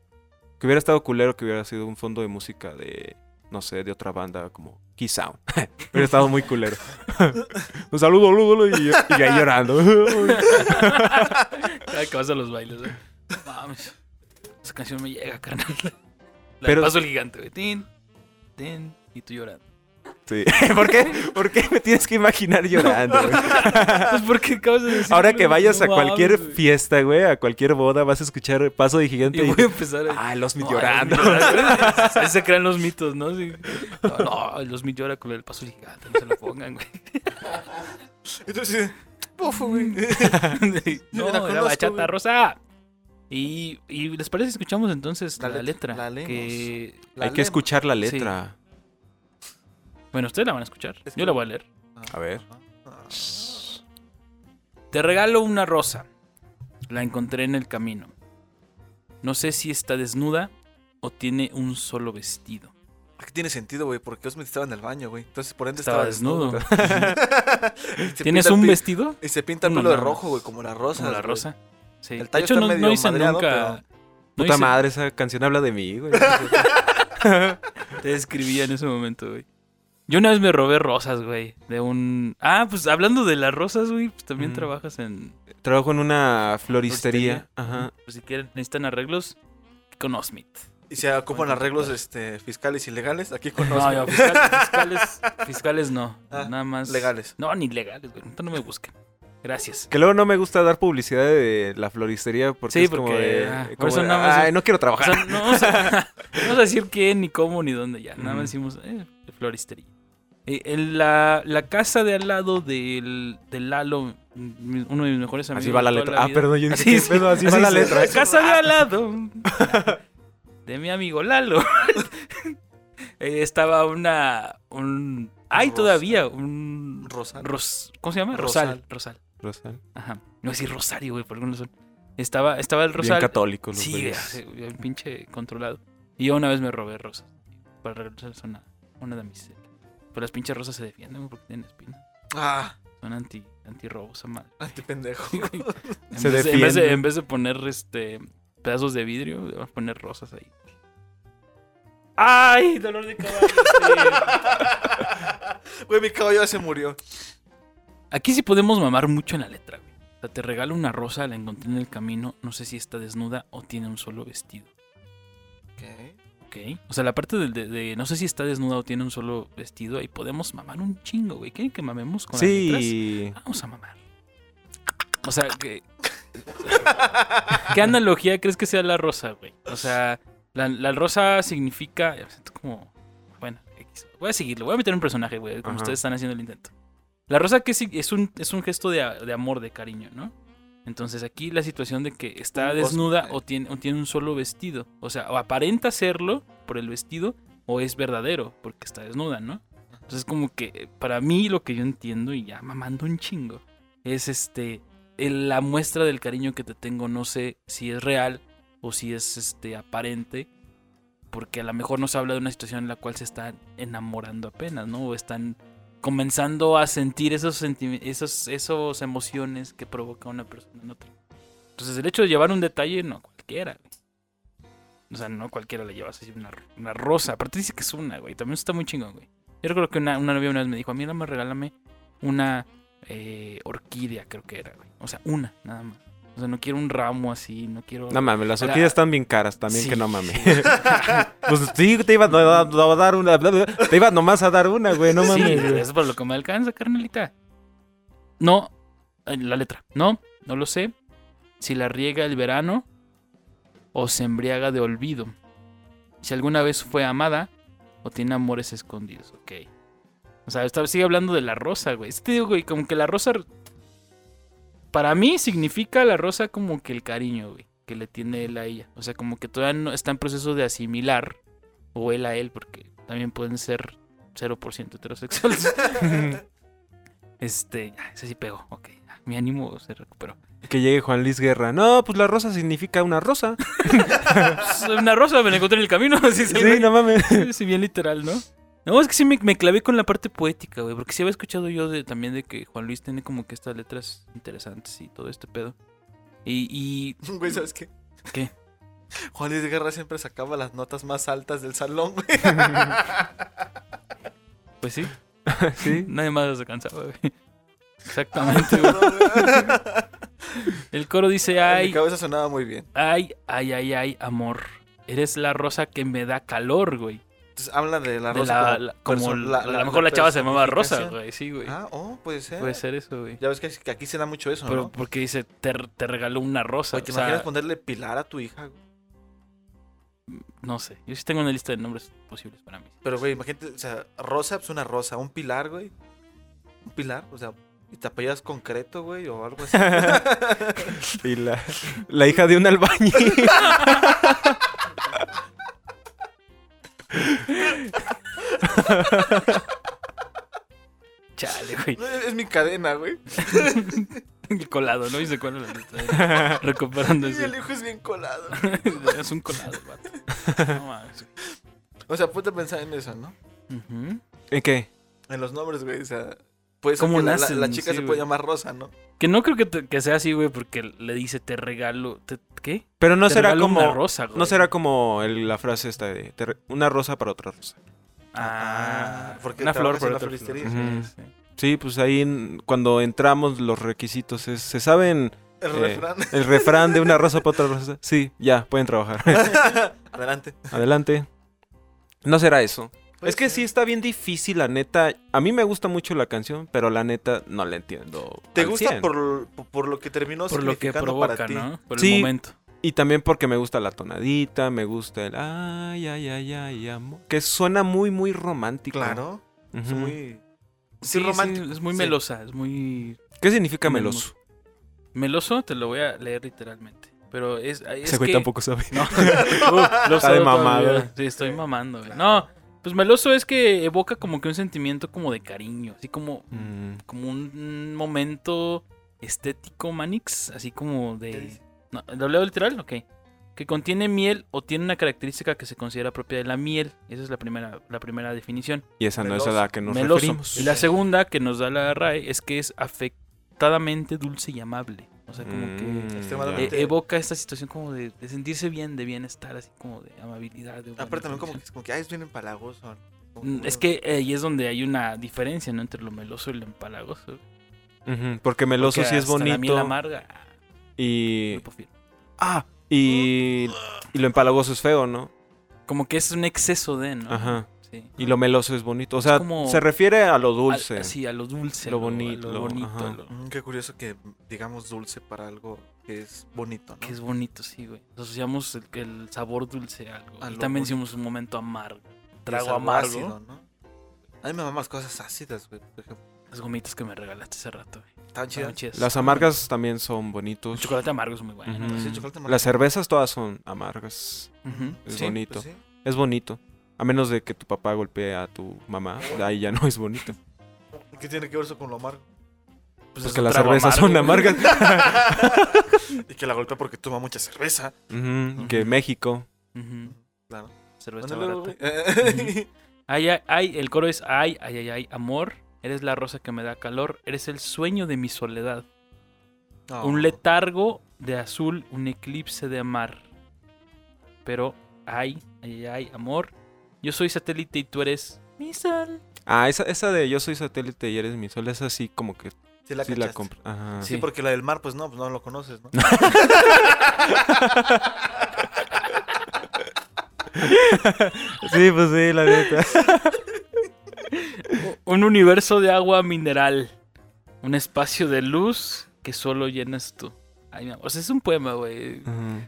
Speaker 3: Que hubiera estado culero que hubiera sido un fondo de música de, no sé, de otra banda como Key Sound. hubiera (laughs) estado muy culero. (laughs) un saludo, saludo, y, yo- y ahí llorando. (laughs)
Speaker 2: Cada que vas a los bailes, güey. Mames. Esa canción me llega, carnal. La
Speaker 3: Pero-
Speaker 2: Pero... paso el gigante, güey. Tin, tin, y tú llorando.
Speaker 3: Sí. (laughs) ¿Por qué? ¿Por qué me tienes que imaginar llorando? güey? (laughs)
Speaker 2: Pues porque acabas de decir.
Speaker 3: Ahora que vayas a cualquier
Speaker 2: güey.
Speaker 3: fiesta, güey, a cualquier boda, vas a escuchar Paso de Gigante
Speaker 2: Y
Speaker 3: y...
Speaker 2: voy a empezar a.
Speaker 3: Ah, los
Speaker 2: No,
Speaker 3: llorando. (laughs)
Speaker 2: Ahí se crean los mitos, ¿no? Sí. No, no, los Smith llora con el paso gigante, no se lo pongan, güey.
Speaker 1: Entonces, pufo, güey.
Speaker 2: no,
Speaker 1: la
Speaker 2: era bachata
Speaker 1: güey.
Speaker 2: rosa. Y, y les parece si escuchamos entonces
Speaker 1: La
Speaker 2: la,
Speaker 1: letra,
Speaker 2: letra.
Speaker 1: la
Speaker 2: que...
Speaker 1: La
Speaker 3: Hay que escuchar la letra.
Speaker 2: Bueno, ustedes la van a escuchar.
Speaker 1: Es que-
Speaker 2: Yo la voy a leer.
Speaker 3: A ver.
Speaker 2: Te regalo una rosa. La encontré en el camino. No sé si está desnuda o tiene un solo vestido.
Speaker 1: ¿Qué tiene sentido, güey? Porque Osmond estaba en el baño, güey. Entonces, por ende,
Speaker 2: Estaba
Speaker 1: estaba,
Speaker 2: desnudo. (laughs) ¿Tienes un vestido?
Speaker 1: Y se pinta el pelo de rojo, güey, como la rosa.
Speaker 2: Como la rosa. Sí.
Speaker 1: El
Speaker 2: De
Speaker 1: tallo
Speaker 2: hecho,
Speaker 1: está
Speaker 2: no,
Speaker 1: medio
Speaker 2: no hice
Speaker 1: madreado,
Speaker 2: nunca.
Speaker 1: pero-
Speaker 2: no
Speaker 3: Puta
Speaker 2: hice-
Speaker 3: madre, esa canción habla de mí, güey. (laughs)
Speaker 2: Te describía en ese momento, güey. Yo una vez me robé rosas, güey. De un. Ah, pues hablando de las rosas, güey, pues también trabajas en.
Speaker 3: Trabajo en una floristería. Ajá.
Speaker 2: Pues si quieren, necesitan arreglos con Osmith.
Speaker 1: Y se ocupan arreglos este, fiscales y legales. Aquí (laughs) con
Speaker 2: No,
Speaker 1: Osmond.
Speaker 2: yo, fiscal- (laughs) fiscales, fiscales no.
Speaker 1: Ah,
Speaker 2: nada más.
Speaker 1: legales.
Speaker 2: No, ni legales, güey. Entonces no me busquen. Gracias.
Speaker 3: Que luego no me gusta dar publicidad de la floristería porque
Speaker 2: Sí,
Speaker 3: es como
Speaker 2: porque,
Speaker 3: de...
Speaker 2: ah, por
Speaker 3: como
Speaker 2: eso
Speaker 3: de,
Speaker 2: nada más-
Speaker 3: Ay, no quiero
Speaker 2: O
Speaker 3: trabajar.
Speaker 2: sea, no vamos a, no vamos a decir quién, ni cómo, ni dónde ya. Nada más decimos, eh, floristería. Eh, en la, la casa de al lado del, del Lalo, mi- uno de mis mejores amigos.
Speaker 3: Así va la
Speaker 2: de
Speaker 3: letra. Ah, perdón, yo dije,
Speaker 2: Así,
Speaker 3: ¿qué
Speaker 2: sí.
Speaker 3: pedo? Así va la letra.
Speaker 2: La casa de al lado (laughs) de mi amigo Lalo. (laughs) Eh, estaba una. Un, hay
Speaker 1: Rosa.
Speaker 2: todavía un.
Speaker 1: Rosal.
Speaker 2: Ros, ¿Cómo se llama?
Speaker 1: Rosal.
Speaker 2: Rosal. Rosal. Ajá. No a decir Rosario, güey, por alguna razón. Estaba, estaba el
Speaker 3: Bien
Speaker 2: Rosal.
Speaker 3: católico los
Speaker 2: Sí, bien pinche controlado. Y yo una vez me robé rosas. Para regresarles una, una damisela. Pero las pinches rosas se defienden porque tienen espinas.
Speaker 1: Ah,
Speaker 2: Son anti, anti robos a mal.
Speaker 1: anti pendejo. (laughs)
Speaker 2: En,
Speaker 3: Se
Speaker 2: vez de, en, vez de,
Speaker 3: defienden.
Speaker 2: en vez de poner este pedazos de vidrio, vamos a poner rosas ahí. ¡Ay! Dolor de caballo. (laughs) sí.
Speaker 1: Güey, mi caballo ya se murió.
Speaker 2: Aquí sí podemos mamar mucho en la letra, güey. O sea, te regalo una rosa, la encontré en el camino. No sé si está desnuda o tiene un solo vestido. Ok. O sea, la parte del- de, de no sé si está desnuda o tiene un solo vestido, ahí podemos mamar un chingo, güey. ¿Quieren que mamemos con?
Speaker 3: Sí.
Speaker 2: Vamos a mamar. O sea, que ¿Qué analogía crees que sea la rosa, güey? O sea, la, la rosa significa. me siento como. Bueno, voy a seguirlo. Voy a meter un personaje, güey, como
Speaker 3: Ajá.
Speaker 2: ustedes están haciendo el intento. La rosa que sí- es un, es un gesto de, de amor, de cariño, ¿no? Entonces aquí la situación de que está desnuda o tiene, o tiene un solo vestido. O sea, o aparenta serlo por el vestido o es verdadero porque está desnuda, ¿no? Entonces como que para mí lo que yo entiendo y ya mamando un chingo es este el- la muestra del cariño que te tengo. No sé si es real o si es este aparente porque a lo mejor nos habla de una situación en la cual se están enamorando apenas, ¿no? O están comenzando a sentir esos esos esos emociones que provoca una persona en otra. Entonces el hecho de llevar un detalle no cualquiera. O sea, no cualquiera le llevas así una, una rosa. Aparte dice que es una, güey. También está muy chingón, güey. Yo recuerdo que una, una novia una vez me dijo, a mí nada más regálame una eh, orquídea, creo que era, güey. O sea, una, nada más. O sea, no quiero un ramo así, no quiero...
Speaker 3: No mames, las
Speaker 2: La-
Speaker 3: orquídeas están bien caras también,
Speaker 2: Sí.
Speaker 3: que no mames. (laughs) (laughs) pues sí, te iba a, dar una. Te iba nomás a dar una, güey, no
Speaker 2: sí,
Speaker 3: mames. güey.
Speaker 2: es por lo que me alcanza, carnalita. No, la letra. No, no lo sé. Si la riega el verano o se embriaga de olvido. Si alguna vez fue amada o tiene amores escondidos, ok. O sea, sigue hablando de la rosa, güey. Es que te digo, güey, como que la rosa. Para mí significa la rosa como que el cariño, güey, que le tiene él a ella. O sea, como que todavía no está en proceso de asimilar, o él a él, porque también pueden ser 0% heterosexuales. (laughs) este, ya, ese sí pegó, ok. ya, Mi ánimo se recuperó.
Speaker 3: Que llegue Juan Luis Guerra. No, pues la rosa significa una rosa. (laughs)
Speaker 2: Una rosa me la encontré en el camino, (laughs) así
Speaker 3: Sí, no mames.
Speaker 2: Sí, bien literal, ¿no? No, es que sí me, me clavé con la parte poética, güey. Porque sí había escuchado yo de, también de que Juan Luis tiene como que estas letras interesantes y todo este pedo. Y, y (laughs)
Speaker 1: Güey, ¿sabes qué?
Speaker 2: ¿Qué?
Speaker 1: Juan Luis Guerra siempre sacaba las notas más altas del salón, güey. (laughs)
Speaker 2: pues sí, (laughs)
Speaker 3: Sí.
Speaker 2: nadie más se cansaba, güey. Exactamente, güey. El coro dice,
Speaker 1: En mi
Speaker 2: ay,
Speaker 1: cabeza sonaba muy bien.
Speaker 2: ay, ay, ay, ay, amor. Eres la rosa que me da calor, güey.
Speaker 1: Entonces habla de la
Speaker 2: De
Speaker 1: rosa
Speaker 2: la-
Speaker 1: como,
Speaker 2: la- a lo mejor la, chava se llamaba Rosa, güey. Sí, güey.
Speaker 1: Ah, oh, puede ser.
Speaker 2: Puede ser eso, güey.
Speaker 1: Ya ves que, que aquí se da mucho eso,
Speaker 2: Pero
Speaker 1: ¿no?
Speaker 2: porque dice, te, te regaló una rosa.
Speaker 1: Oye, ¿te
Speaker 2: o sea,
Speaker 1: imaginas ponerle Pilar a tu hija? güey?
Speaker 2: No sé. Yo sí tengo una lista de nombres posibles para mí.
Speaker 1: Pero, güey, imagínate, o sea, Rosa, pues una rosa. Un Pilar, güey. Un Pilar, o sea, y te apellidas concreto, güey, o algo así. (laughs)
Speaker 3: Y la, la hija de un albañil. (laughs) (laughs)
Speaker 2: Chale, güey.
Speaker 1: Es mi cadena, güey. (laughs)
Speaker 2: El colado, ¿no? Y se cuela la lista. Recuperando
Speaker 1: Y
Speaker 2: ese.
Speaker 1: el hijo es bien colado. (laughs)
Speaker 2: es un colado, vato. No mames.
Speaker 1: O sea, ponte a pensar en eso, ¿no?
Speaker 2: Ujú.
Speaker 3: ¿En qué?
Speaker 1: En los nombres, güey, o sea... Puede ser
Speaker 2: ¿Cómo
Speaker 1: que la, la-
Speaker 2: nacen?
Speaker 1: la chica
Speaker 2: Sí,
Speaker 1: se puede llamar Rosa, ¿no?
Speaker 2: Que no creo que, te- que sea así, güey, porque le dice te regalo. te- ¿Qué?
Speaker 3: Pero no
Speaker 2: Te
Speaker 3: será como.
Speaker 2: una rosa, güey.
Speaker 3: no será como el- la frase esta de te una rosa para otra rosa.
Speaker 2: Ah,
Speaker 1: Ah, porque
Speaker 2: una flor
Speaker 1: la
Speaker 2: otra
Speaker 1: floristería.
Speaker 2: flor. Sí, sí.
Speaker 3: Sí, pues ahí en- cuando entramos los requisitos es, se saben
Speaker 1: El
Speaker 3: Eh,
Speaker 1: refrán.
Speaker 3: el refrán de una rosa para otra rosa. Sí, ya pueden trabajar. (laughs)
Speaker 1: Adelante.
Speaker 3: Adelante. No será eso. Es que sí está bien difícil, la neta. A mí me gusta mucho la canción, pero la neta no la entiendo.
Speaker 1: ¿Te
Speaker 3: al
Speaker 1: gusta
Speaker 3: 'cien.
Speaker 1: por, por lo que terminó
Speaker 2: Por lo que provoca,
Speaker 1: para ti?
Speaker 2: ¿no? Por
Speaker 3: Sí.
Speaker 2: el momento.
Speaker 3: Y también porque me gusta la tonadita, me gusta el ay, ay, ay, ay, amor. Que suena muy, muy romántico.
Speaker 1: Claro. Es muy...
Speaker 2: Sí,
Speaker 1: Sí, romántico.
Speaker 2: sí, es muy
Speaker 1: Sí.
Speaker 2: melosa, es muy...
Speaker 3: ¿Qué significa
Speaker 2: Muy
Speaker 3: meloso?
Speaker 2: Meloso te lo voy a leer literalmente. Pero es... es
Speaker 3: Ese güey
Speaker 2: que-
Speaker 3: tampoco sabe.
Speaker 2: No. (laughs) (laughs) Uh, lo
Speaker 3: Está de mamado.
Speaker 2: Sí, estoy mamando, güey. No, pues meloso es que evoca como que un sentimiento como de cariño. Así como,
Speaker 3: Mm,
Speaker 2: como un momento estético, Manix. Así como
Speaker 1: ¿Qué
Speaker 2: de... No, ¿Lo leo literal? Ok. Que contiene miel o tiene una característica que se considera propia de la miel. Esa es la primera, la primera definición.
Speaker 3: Y esa no es a la que nos
Speaker 2: Meloso.
Speaker 3: referimos.
Speaker 2: Y la segunda que nos da la RAE es que es afectadamente dulce y amable. O sea, como que
Speaker 3: Mm,
Speaker 2: eh, evoca esta situación como de, de sentirse bien, de bienestar, así como de amabilidad. De
Speaker 1: Aparte también como que, como que, ay, es bien empalagoso. Como-
Speaker 2: Mm, Es que ahí es donde hay una diferencia, ¿no? Entre lo meloso y lo empalagoso.
Speaker 3: Porque meloso
Speaker 2: Porque
Speaker 3: sí es
Speaker 2: hasta La miel
Speaker 3: bonito.
Speaker 2: amarga. ah,
Speaker 3: Y. Ah, y. Y lo empalagoso es feo, ¿no?
Speaker 2: Como que es un exceso de, ¿no?
Speaker 3: Ajá.
Speaker 2: Sí.
Speaker 3: Y lo meloso es bonito. O sea,
Speaker 2: como-
Speaker 3: se refiere a lo
Speaker 2: Al-
Speaker 3: dulce.
Speaker 2: sí, a lo dulce.
Speaker 3: Lo
Speaker 2: a
Speaker 3: bonito, lo-
Speaker 2: Lo bonito. lo-
Speaker 1: Mm, qué curioso que digamos dulce para algo que es bonito, ¿no?
Speaker 2: que es bonito, sí, güey. Asociamos el, el sabor dulce a algo.
Speaker 1: A
Speaker 2: y
Speaker 1: lo
Speaker 2: también
Speaker 1: bonito.
Speaker 2: hicimos un momento amargo. Trago amargo.
Speaker 1: ácido, ¿no? A mí me maman las cosas ácidas, güey. Por ejemplo.
Speaker 2: Las gomitas que me regalaste hace rato, güey.
Speaker 1: Estaban chidas.
Speaker 2: chidas.
Speaker 3: Las amargas también son
Speaker 2: El
Speaker 3: bonitos.
Speaker 2: chocolate amargo es muy bueno.
Speaker 3: Ujú.
Speaker 1: Sí, chocolate amargo.
Speaker 3: Las cervezas todas son amargas.
Speaker 2: Ujú.
Speaker 3: Es
Speaker 1: Sí,
Speaker 3: bonito.
Speaker 1: pues sí.
Speaker 3: Es bonito. A menos de que tu papá golpee a tu mamá. Ahí ya no es bonito.
Speaker 1: ¿Qué tiene que ver eso con lo amargo?
Speaker 2: Pues
Speaker 3: Porque las cervezas
Speaker 2: amargo,
Speaker 3: son amargas. (laughs)
Speaker 1: y que la golpea porque toma mucha cerveza.
Speaker 3: Que México.
Speaker 1: Claro.
Speaker 2: Cerveza
Speaker 1: Ándale,
Speaker 2: barata. Ay, ay, ay, el coro es ay, ay, ay, ay, amor. Eres la rosa que me da calor. Eres el sueño de mi soledad.
Speaker 1: No.
Speaker 2: Un letargo de azul, un eclipse de mar. Pero, ay, ay, ay, amor. Yo soy satélite y tú eres mi sol.
Speaker 3: Ah, esa, esa de Yo soy satélite y eres mi sol. Es así como que
Speaker 1: Sí la,
Speaker 3: sí la
Speaker 1: cachaste.
Speaker 3: compro. Ajá.
Speaker 1: Sí,
Speaker 2: Sí.
Speaker 1: porque la del mar, pues no, pues no lo conoces, ¿no? (laughs)
Speaker 3: Sí, pues sí, la neta. (laughs)
Speaker 2: Un universo de agua mineral. Un espacio de luz que solo llenas tú. Ay, mi amor. O sea, es un poema, güey.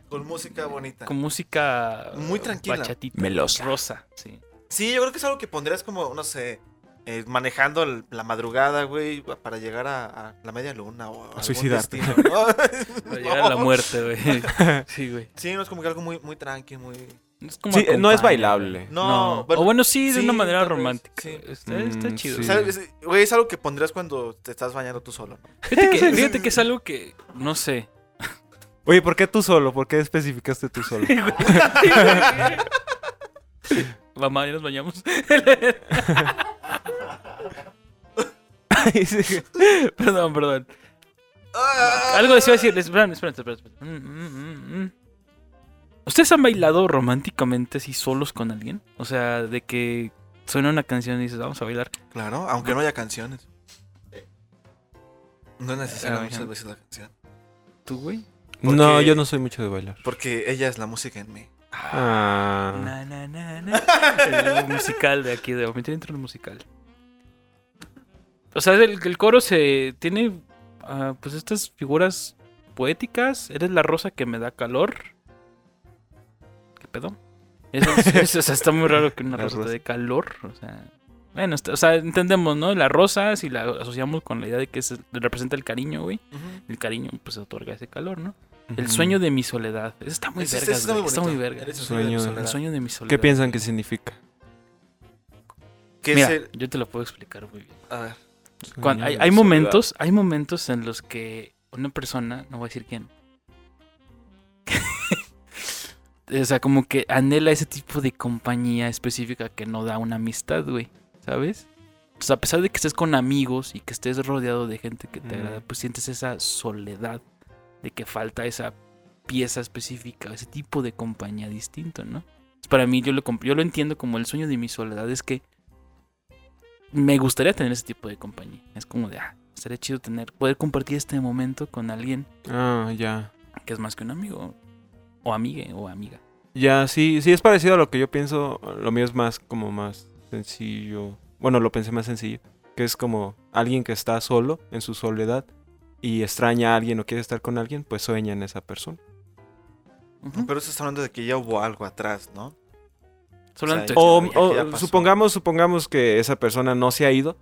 Speaker 1: Con música bonita.
Speaker 2: Con música.
Speaker 1: Muy tranquila.
Speaker 2: Bachatita.
Speaker 3: Melosa.
Speaker 2: Rosa, sí.
Speaker 1: Sí, yo creo que es algo que pondrías como, no sé, eh, manejando el- la madrugada, güey, para llegar a, a la media luna o a,
Speaker 3: suicidarte.
Speaker 1: destino, (laughs) ¿no?
Speaker 2: Para llegar a la
Speaker 1: No.
Speaker 2: muerte, güey. (laughs) Sí, güey.
Speaker 1: Sí, no es como que algo muy, muy tranqui, muy...
Speaker 2: Es como
Speaker 3: Sí, no es bailable.
Speaker 2: güey.
Speaker 1: No,
Speaker 2: o
Speaker 1: bueno,
Speaker 2: sí, de
Speaker 1: sí,
Speaker 2: una manera romántica.
Speaker 1: sí.
Speaker 2: Está, está
Speaker 3: Mm,
Speaker 2: chido.
Speaker 3: sí.
Speaker 1: O sea, es, güey, es algo que pondrías cuando te estás bañando tú solo, ¿no?
Speaker 2: Fíjate, que, (laughs) fíjate que es algo que, no sé.
Speaker 3: Oye, ¿por qué tú solo? ¿Por qué especificaste tú solo? (laughs)
Speaker 2: Mamá, ya nos bañamos. (laughs) Perdón, perdón. Algo les iba a decir. Esperen, esperen, esperen. ¿Ustedes han bailado románticamente así solos con alguien? O sea, de que suena una canción y dices, vamos a bailar.
Speaker 1: Claro, aunque no haya canciones. No es necesario
Speaker 2: Ah,
Speaker 1: muchas
Speaker 2: ajá.
Speaker 1: veces la canción.
Speaker 2: ¿Tú, güey?
Speaker 3: No, yo no soy mucho de bailar.
Speaker 1: Porque ella es la música en mí.
Speaker 3: Ah.
Speaker 2: Na, na, na, na. (laughs) El musical de aquí, de momento intro el musical. O sea, el, el coro se tiene ah, pues estas figuras poéticas. Eres la rosa que me da calor. ¿Qué pedo? Eso (laughs) o sea, está muy raro que una rosa,
Speaker 3: rosa.
Speaker 2: te dé calor. O sea, bueno, está- o sea, entendemos, ¿no? La rosa, si la asociamos con la idea de que es- representa el cariño, güey. El cariño, pues, otorga ese calor, ¿no? El sueño de mi soledad. Eso está muy vergas,
Speaker 1: está
Speaker 2: Está muy verga.
Speaker 1: El
Speaker 3: Sueño
Speaker 1: de
Speaker 2: El sueño de mi soledad.
Speaker 3: ¿Qué piensan que significa?
Speaker 1: Que
Speaker 2: Mira,
Speaker 1: es el-
Speaker 2: yo te lo puedo explicar muy bien.
Speaker 1: A ver.
Speaker 2: Cuando- hay, momentos, hay momentos en los que una persona, no voy a decir quién, (laughs) o sea, como que anhela ese tipo de compañía específica que no da una amistad, güey, ¿sabes? O sea, a pesar de que estés con amigos y que estés rodeado de gente que te
Speaker 3: Mm.
Speaker 2: agrada, pues sientes esa soledad de que falta esa pieza específica, ese tipo de compañía distinto, ¿no? Para mí, yo lo, yo lo entiendo como el sueño de mi soledad, es que me gustaría tener ese tipo de compañía. Es como de, ah, estaría chido tener, poder compartir este momento con alguien
Speaker 3: Ah, ya.
Speaker 2: que es más que un amigo, o amigue, o amiga.
Speaker 3: Ya, sí, sí es parecido a lo que yo pienso. Lo mío es más como más sencillo. Bueno, lo pensé más sencillo. Que es como alguien que está solo en su soledad y extraña a alguien o quiere estar con alguien, pues sueña en esa persona.
Speaker 1: Pero estás hablando de que ya hubo algo atrás, ¿no?
Speaker 2: Solamente-
Speaker 3: O, o supongamos, supongamos que esa persona no se ha ido,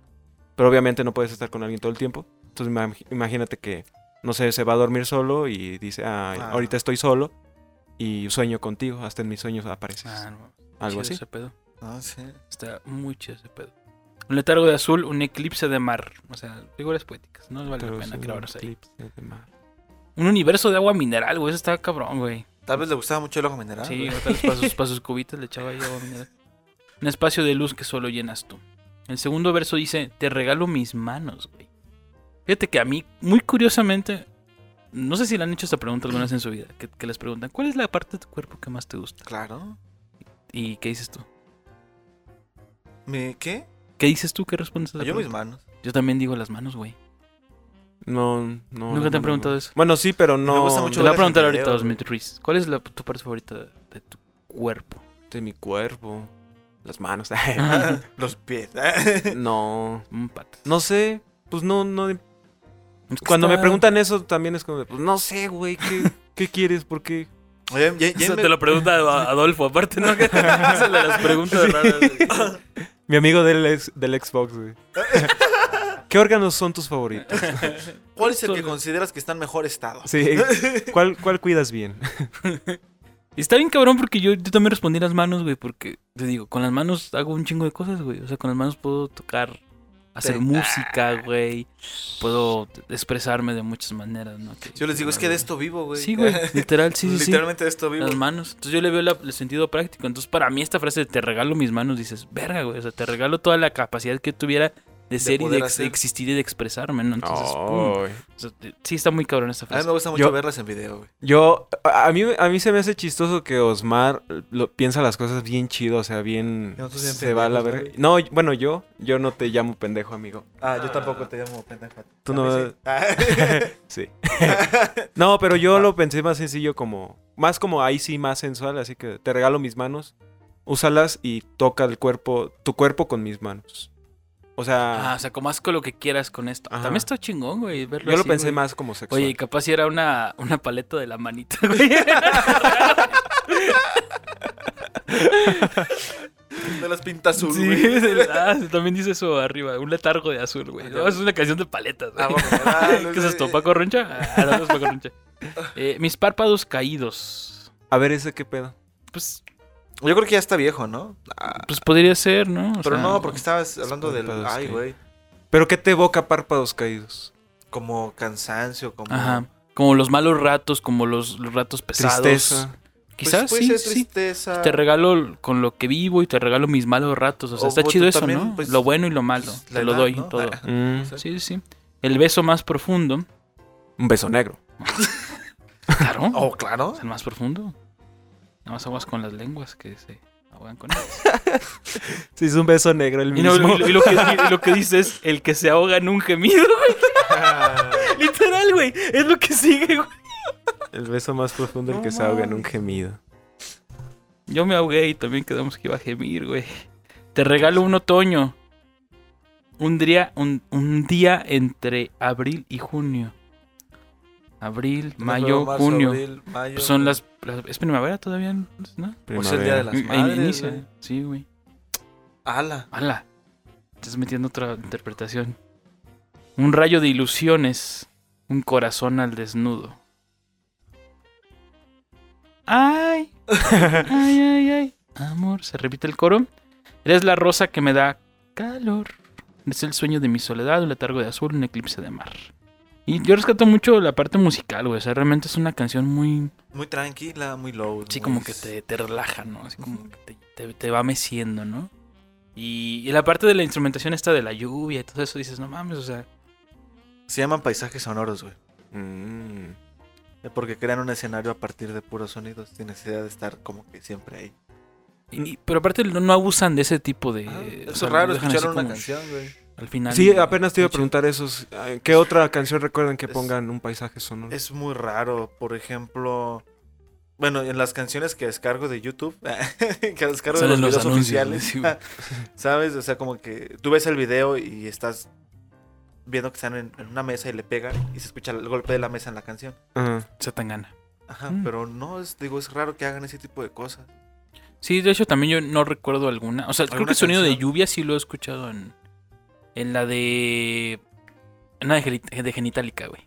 Speaker 3: pero obviamente no puedes estar con alguien todo el tiempo. Entonces imag- imagínate que, no sé, se va a dormir solo y dice, ah,
Speaker 1: Ah.
Speaker 3: ahorita estoy solo y sueño contigo, hasta en mis sueños apareces.
Speaker 2: Ah, no,
Speaker 3: Algo
Speaker 2: chido
Speaker 3: así.
Speaker 2: ese pedo.
Speaker 1: Ah, sí.
Speaker 2: Está muy chido ese pedo. Un letargo de azul, un eclipse de mar. O sea, figuras poéticas. No vale
Speaker 3: Pero
Speaker 2: la pena clavarnos ahí.
Speaker 3: eclipse de mar.
Speaker 2: Un universo de agua mineral, güey. Eso está cabrón, güey.
Speaker 1: Tal vez le gustaba mucho el ojo mineral.
Speaker 2: Sí, tal vez para sus, (laughs) para sus cubitas le echaba ahí agua mineral. Un espacio de luz que solo llenas tú. El segundo verso dice, te regalo mis manos, güey. Fíjate que a mí, muy curiosamente, no sé si le han hecho esta pregunta alguna vez en su vida, que, que les preguntan, ¿cuál es la parte de tu cuerpo que más te gusta?
Speaker 1: Claro.
Speaker 2: ¿Y qué dices tú?
Speaker 1: ¿Me qué?
Speaker 2: ¿Qué dices tú? ¿Qué respondes a esa
Speaker 1: Yo mis
Speaker 2: pregunta?
Speaker 1: manos.
Speaker 2: Yo también digo las manos, güey.
Speaker 3: No, no.
Speaker 2: ¿Nunca
Speaker 3: no,
Speaker 2: te han preguntado
Speaker 3: no.
Speaker 2: eso?
Speaker 3: Bueno, sí, pero no.
Speaker 1: gusta
Speaker 2: Te
Speaker 1: mucho
Speaker 2: lo voy a preguntar ahorita, Ruiz. ¿Cuál es la, tu parte favorita de tu cuerpo?
Speaker 3: De mi cuerpo. Las manos. (laughs)
Speaker 1: Los pies. (laughs)
Speaker 3: no.
Speaker 2: Un patas.
Speaker 3: No sé. Pues no, no.
Speaker 2: Es que
Speaker 3: Cuando me preguntan eso también es como de, pues no sé, güey, ¿qué, (laughs) ¿qué quieres? ¿Por qué?
Speaker 1: Oye, ya- me-
Speaker 2: te lo pregunta Adolfo, aparte, ¿no? De las preguntas raras.
Speaker 3: Mi amigo del, ex- del Xbox, güey. (laughs) ¿Qué órganos son tus favoritos?
Speaker 1: ¿Cuál es el que consideras que está en mejor estado?
Speaker 3: Sí. ¿Cuál, cuál cuidas bien?
Speaker 2: Y (laughs) está bien cabrón porque yo, yo también respondí las manos, güey, porque te digo, con las manos hago un chingo de cosas, güey. O sea, con las manos puedo tocar, hacer
Speaker 1: Sí.
Speaker 2: música, güey. Puedo expresarme de muchas maneras, ¿no? Que-
Speaker 1: Yo les digo, es que de esto vivo, güey.
Speaker 2: Sí, güey, (laughs) literal, sí, sí, sí.
Speaker 1: Literalmente de esto vivo.
Speaker 2: Las manos. Entonces yo le veo la- el sentido práctico. Entonces para mí esta frase de te regalo mis manos, dices, verga, güey. O sea, te regalo toda la capacidad que tuviera de ser y de, ex- de
Speaker 1: hacer.
Speaker 2: existir y de expresarme, ¿no? Entonces, pum.
Speaker 3: Ay.
Speaker 2: O sea, te- sí está muy cabrón esta
Speaker 1: A mí
Speaker 2: frase.
Speaker 1: me gusta mucho
Speaker 3: Yo-
Speaker 1: verlas en video, güey.
Speaker 3: Yo, a mí, a mí se me hace chistoso que Osmar lo, piensa las cosas bien chido, o sea, bien... Se va a la verga. No, bueno, yo, yo no te llamo pendejo, amigo.
Speaker 1: Ah, yo tampoco te llamo pendejo.
Speaker 3: Tú no-
Speaker 1: sí. Ah. (laughs)
Speaker 3: Sí. (laughs) no, pero yo lo pensé más sencillo como... Más como ahí sí, más sensual, así que te regalo mis manos, úsalas y toca el cuerpo, tu cuerpo con mis manos. O
Speaker 2: Ah,
Speaker 3: sea,
Speaker 2: o sea, como haz con lo que quieras con esto.
Speaker 3: Ajá.
Speaker 2: También está chingón, güey, verlo
Speaker 3: yo lo pensé
Speaker 2: güey.
Speaker 3: más como sexual.
Speaker 2: Oye, capaz si era una, una paleta de la manita, (laughs) güey.
Speaker 1: De las pintas azul,
Speaker 2: Sí,
Speaker 1: güey.
Speaker 2: del- ah, también dice eso arriba, un letargo de azul, güey. No, es una canción de paletas, güey.
Speaker 1: Ah, bueno, ah, (laughs) no
Speaker 2: ¿Qué es esto, Paco Roncha? Ah, no, no es Paco Roncha. (laughs) Eh, mis párpados caídos.
Speaker 3: A ver, ese qué pedo.
Speaker 2: Pues,
Speaker 1: Yo creo que ya está viejo, ¿no? Ah,
Speaker 2: pues podría ser, ¿no? O
Speaker 1: pero
Speaker 2: sea,
Speaker 1: no, porque estabas hablando del... Ay, güey.
Speaker 3: ¿Pero qué te evoca párpados caídos?
Speaker 1: Como cansancio, como...
Speaker 2: Ajá. Como los malos ratos, como los, los ratos pesados.
Speaker 3: Tristeza.
Speaker 1: Pues
Speaker 2: Quizás
Speaker 1: puede
Speaker 2: sí,
Speaker 1: ser
Speaker 2: sí.
Speaker 1: tristeza.
Speaker 2: Te regalo con lo que vivo y te regalo mis malos ratos. O sea,
Speaker 1: O
Speaker 2: está chido eso,
Speaker 1: también,
Speaker 2: ¿no?
Speaker 1: pues,
Speaker 2: lo bueno y lo malo.
Speaker 1: pues,
Speaker 2: te lo
Speaker 1: edad,
Speaker 2: doy
Speaker 1: ¿no?
Speaker 2: todo.
Speaker 1: Ah.
Speaker 3: Mm.
Speaker 2: Sí, sí, sí. El beso más profundo.
Speaker 3: un beso negro. (laughs)
Speaker 2: Claro.
Speaker 1: Oh, claro.
Speaker 2: Es el más profundo. Nada más aguas con las lenguas que se ahogan con ellas. (laughs)
Speaker 3: Sí, es un beso negro el
Speaker 2: Y, no,
Speaker 3: mismo.
Speaker 2: y lo, y lo que, y lo que dice es el que se ahoga en un gemido, güey. (laughs) Literal, güey. Es lo que sigue, güey.
Speaker 3: El beso más profundo el que se ahoga en un gemido.
Speaker 2: Yo me ahogué y también quedamos que iba a gemir, güey. Te regalo un otoño. Un día, un, un día entre abril y junio. Abril, mayo, junio.
Speaker 1: abril, mayo.
Speaker 2: Pues son las- Es primavera todavía, ¿no?
Speaker 1: O sea, el día de las
Speaker 2: Ahí
Speaker 1: madres,
Speaker 2: inicia.
Speaker 1: güey.
Speaker 2: Sí, güey.
Speaker 1: Ala.
Speaker 2: ¡Hala! Estás metiendo otra interpretación. Un rayo de ilusiones. Un corazón al desnudo. ¡Ay! (laughs) ¡Ay, ay, ay! Amor, se repite el coro. Eres la rosa que me da calor. Es el sueño de mi soledad, un letargo de azul, un eclipse de mar. Y yo rescato mucho la parte musical, güey. O sea, realmente es una canción muy.
Speaker 1: Muy tranquila, muy low.
Speaker 2: Sí,
Speaker 1: muy-
Speaker 2: como que te, te relaja, ¿no? Así como que te, te- te va meciendo, ¿no? Y, y la parte de la instrumentación esta de la lluvia y todo eso, dices, no mames, o sea,
Speaker 1: Se llaman paisajes sonoros, güey.
Speaker 3: Mm.
Speaker 1: Porque crean un escenario a partir de puros sonidos. Sin necesidad de estar como que siempre ahí.
Speaker 2: y- pero aparte no, no abusan de ese tipo de...
Speaker 1: Ah,
Speaker 2: o
Speaker 1: es
Speaker 2: sea,
Speaker 1: raro escuchar una
Speaker 2: como
Speaker 1: canción, güey.
Speaker 2: Al final.
Speaker 3: Sí, apenas te iba a preguntar eso. ¿Qué otra canción recuerdan que
Speaker 1: Es-
Speaker 3: pongan un paisaje sonoro?
Speaker 1: Es muy raro. Por ejemplo. Bueno, en las canciones que descargo de YouTube, (laughs) que descargo de los
Speaker 2: los
Speaker 1: videos
Speaker 2: anuncios,
Speaker 1: oficiales. (laughs) ¿sabes? O sea, como que tú ves el video y estás viendo que están en, en una mesa y le pegan y se escucha el golpe de la mesa en la canción.
Speaker 3: Ajá.
Speaker 2: Se tan gana.
Speaker 1: Ajá,
Speaker 2: Mm.
Speaker 1: pero no, es, digo, es raro que hagan ese tipo de cosas.
Speaker 2: Sí, de hecho también yo no recuerdo alguna. O sea, creo
Speaker 1: ¿Alguna
Speaker 2: que el sonido de lluvia sí lo he escuchado en, en la de... En la de, Geni- de Genitalica, güey.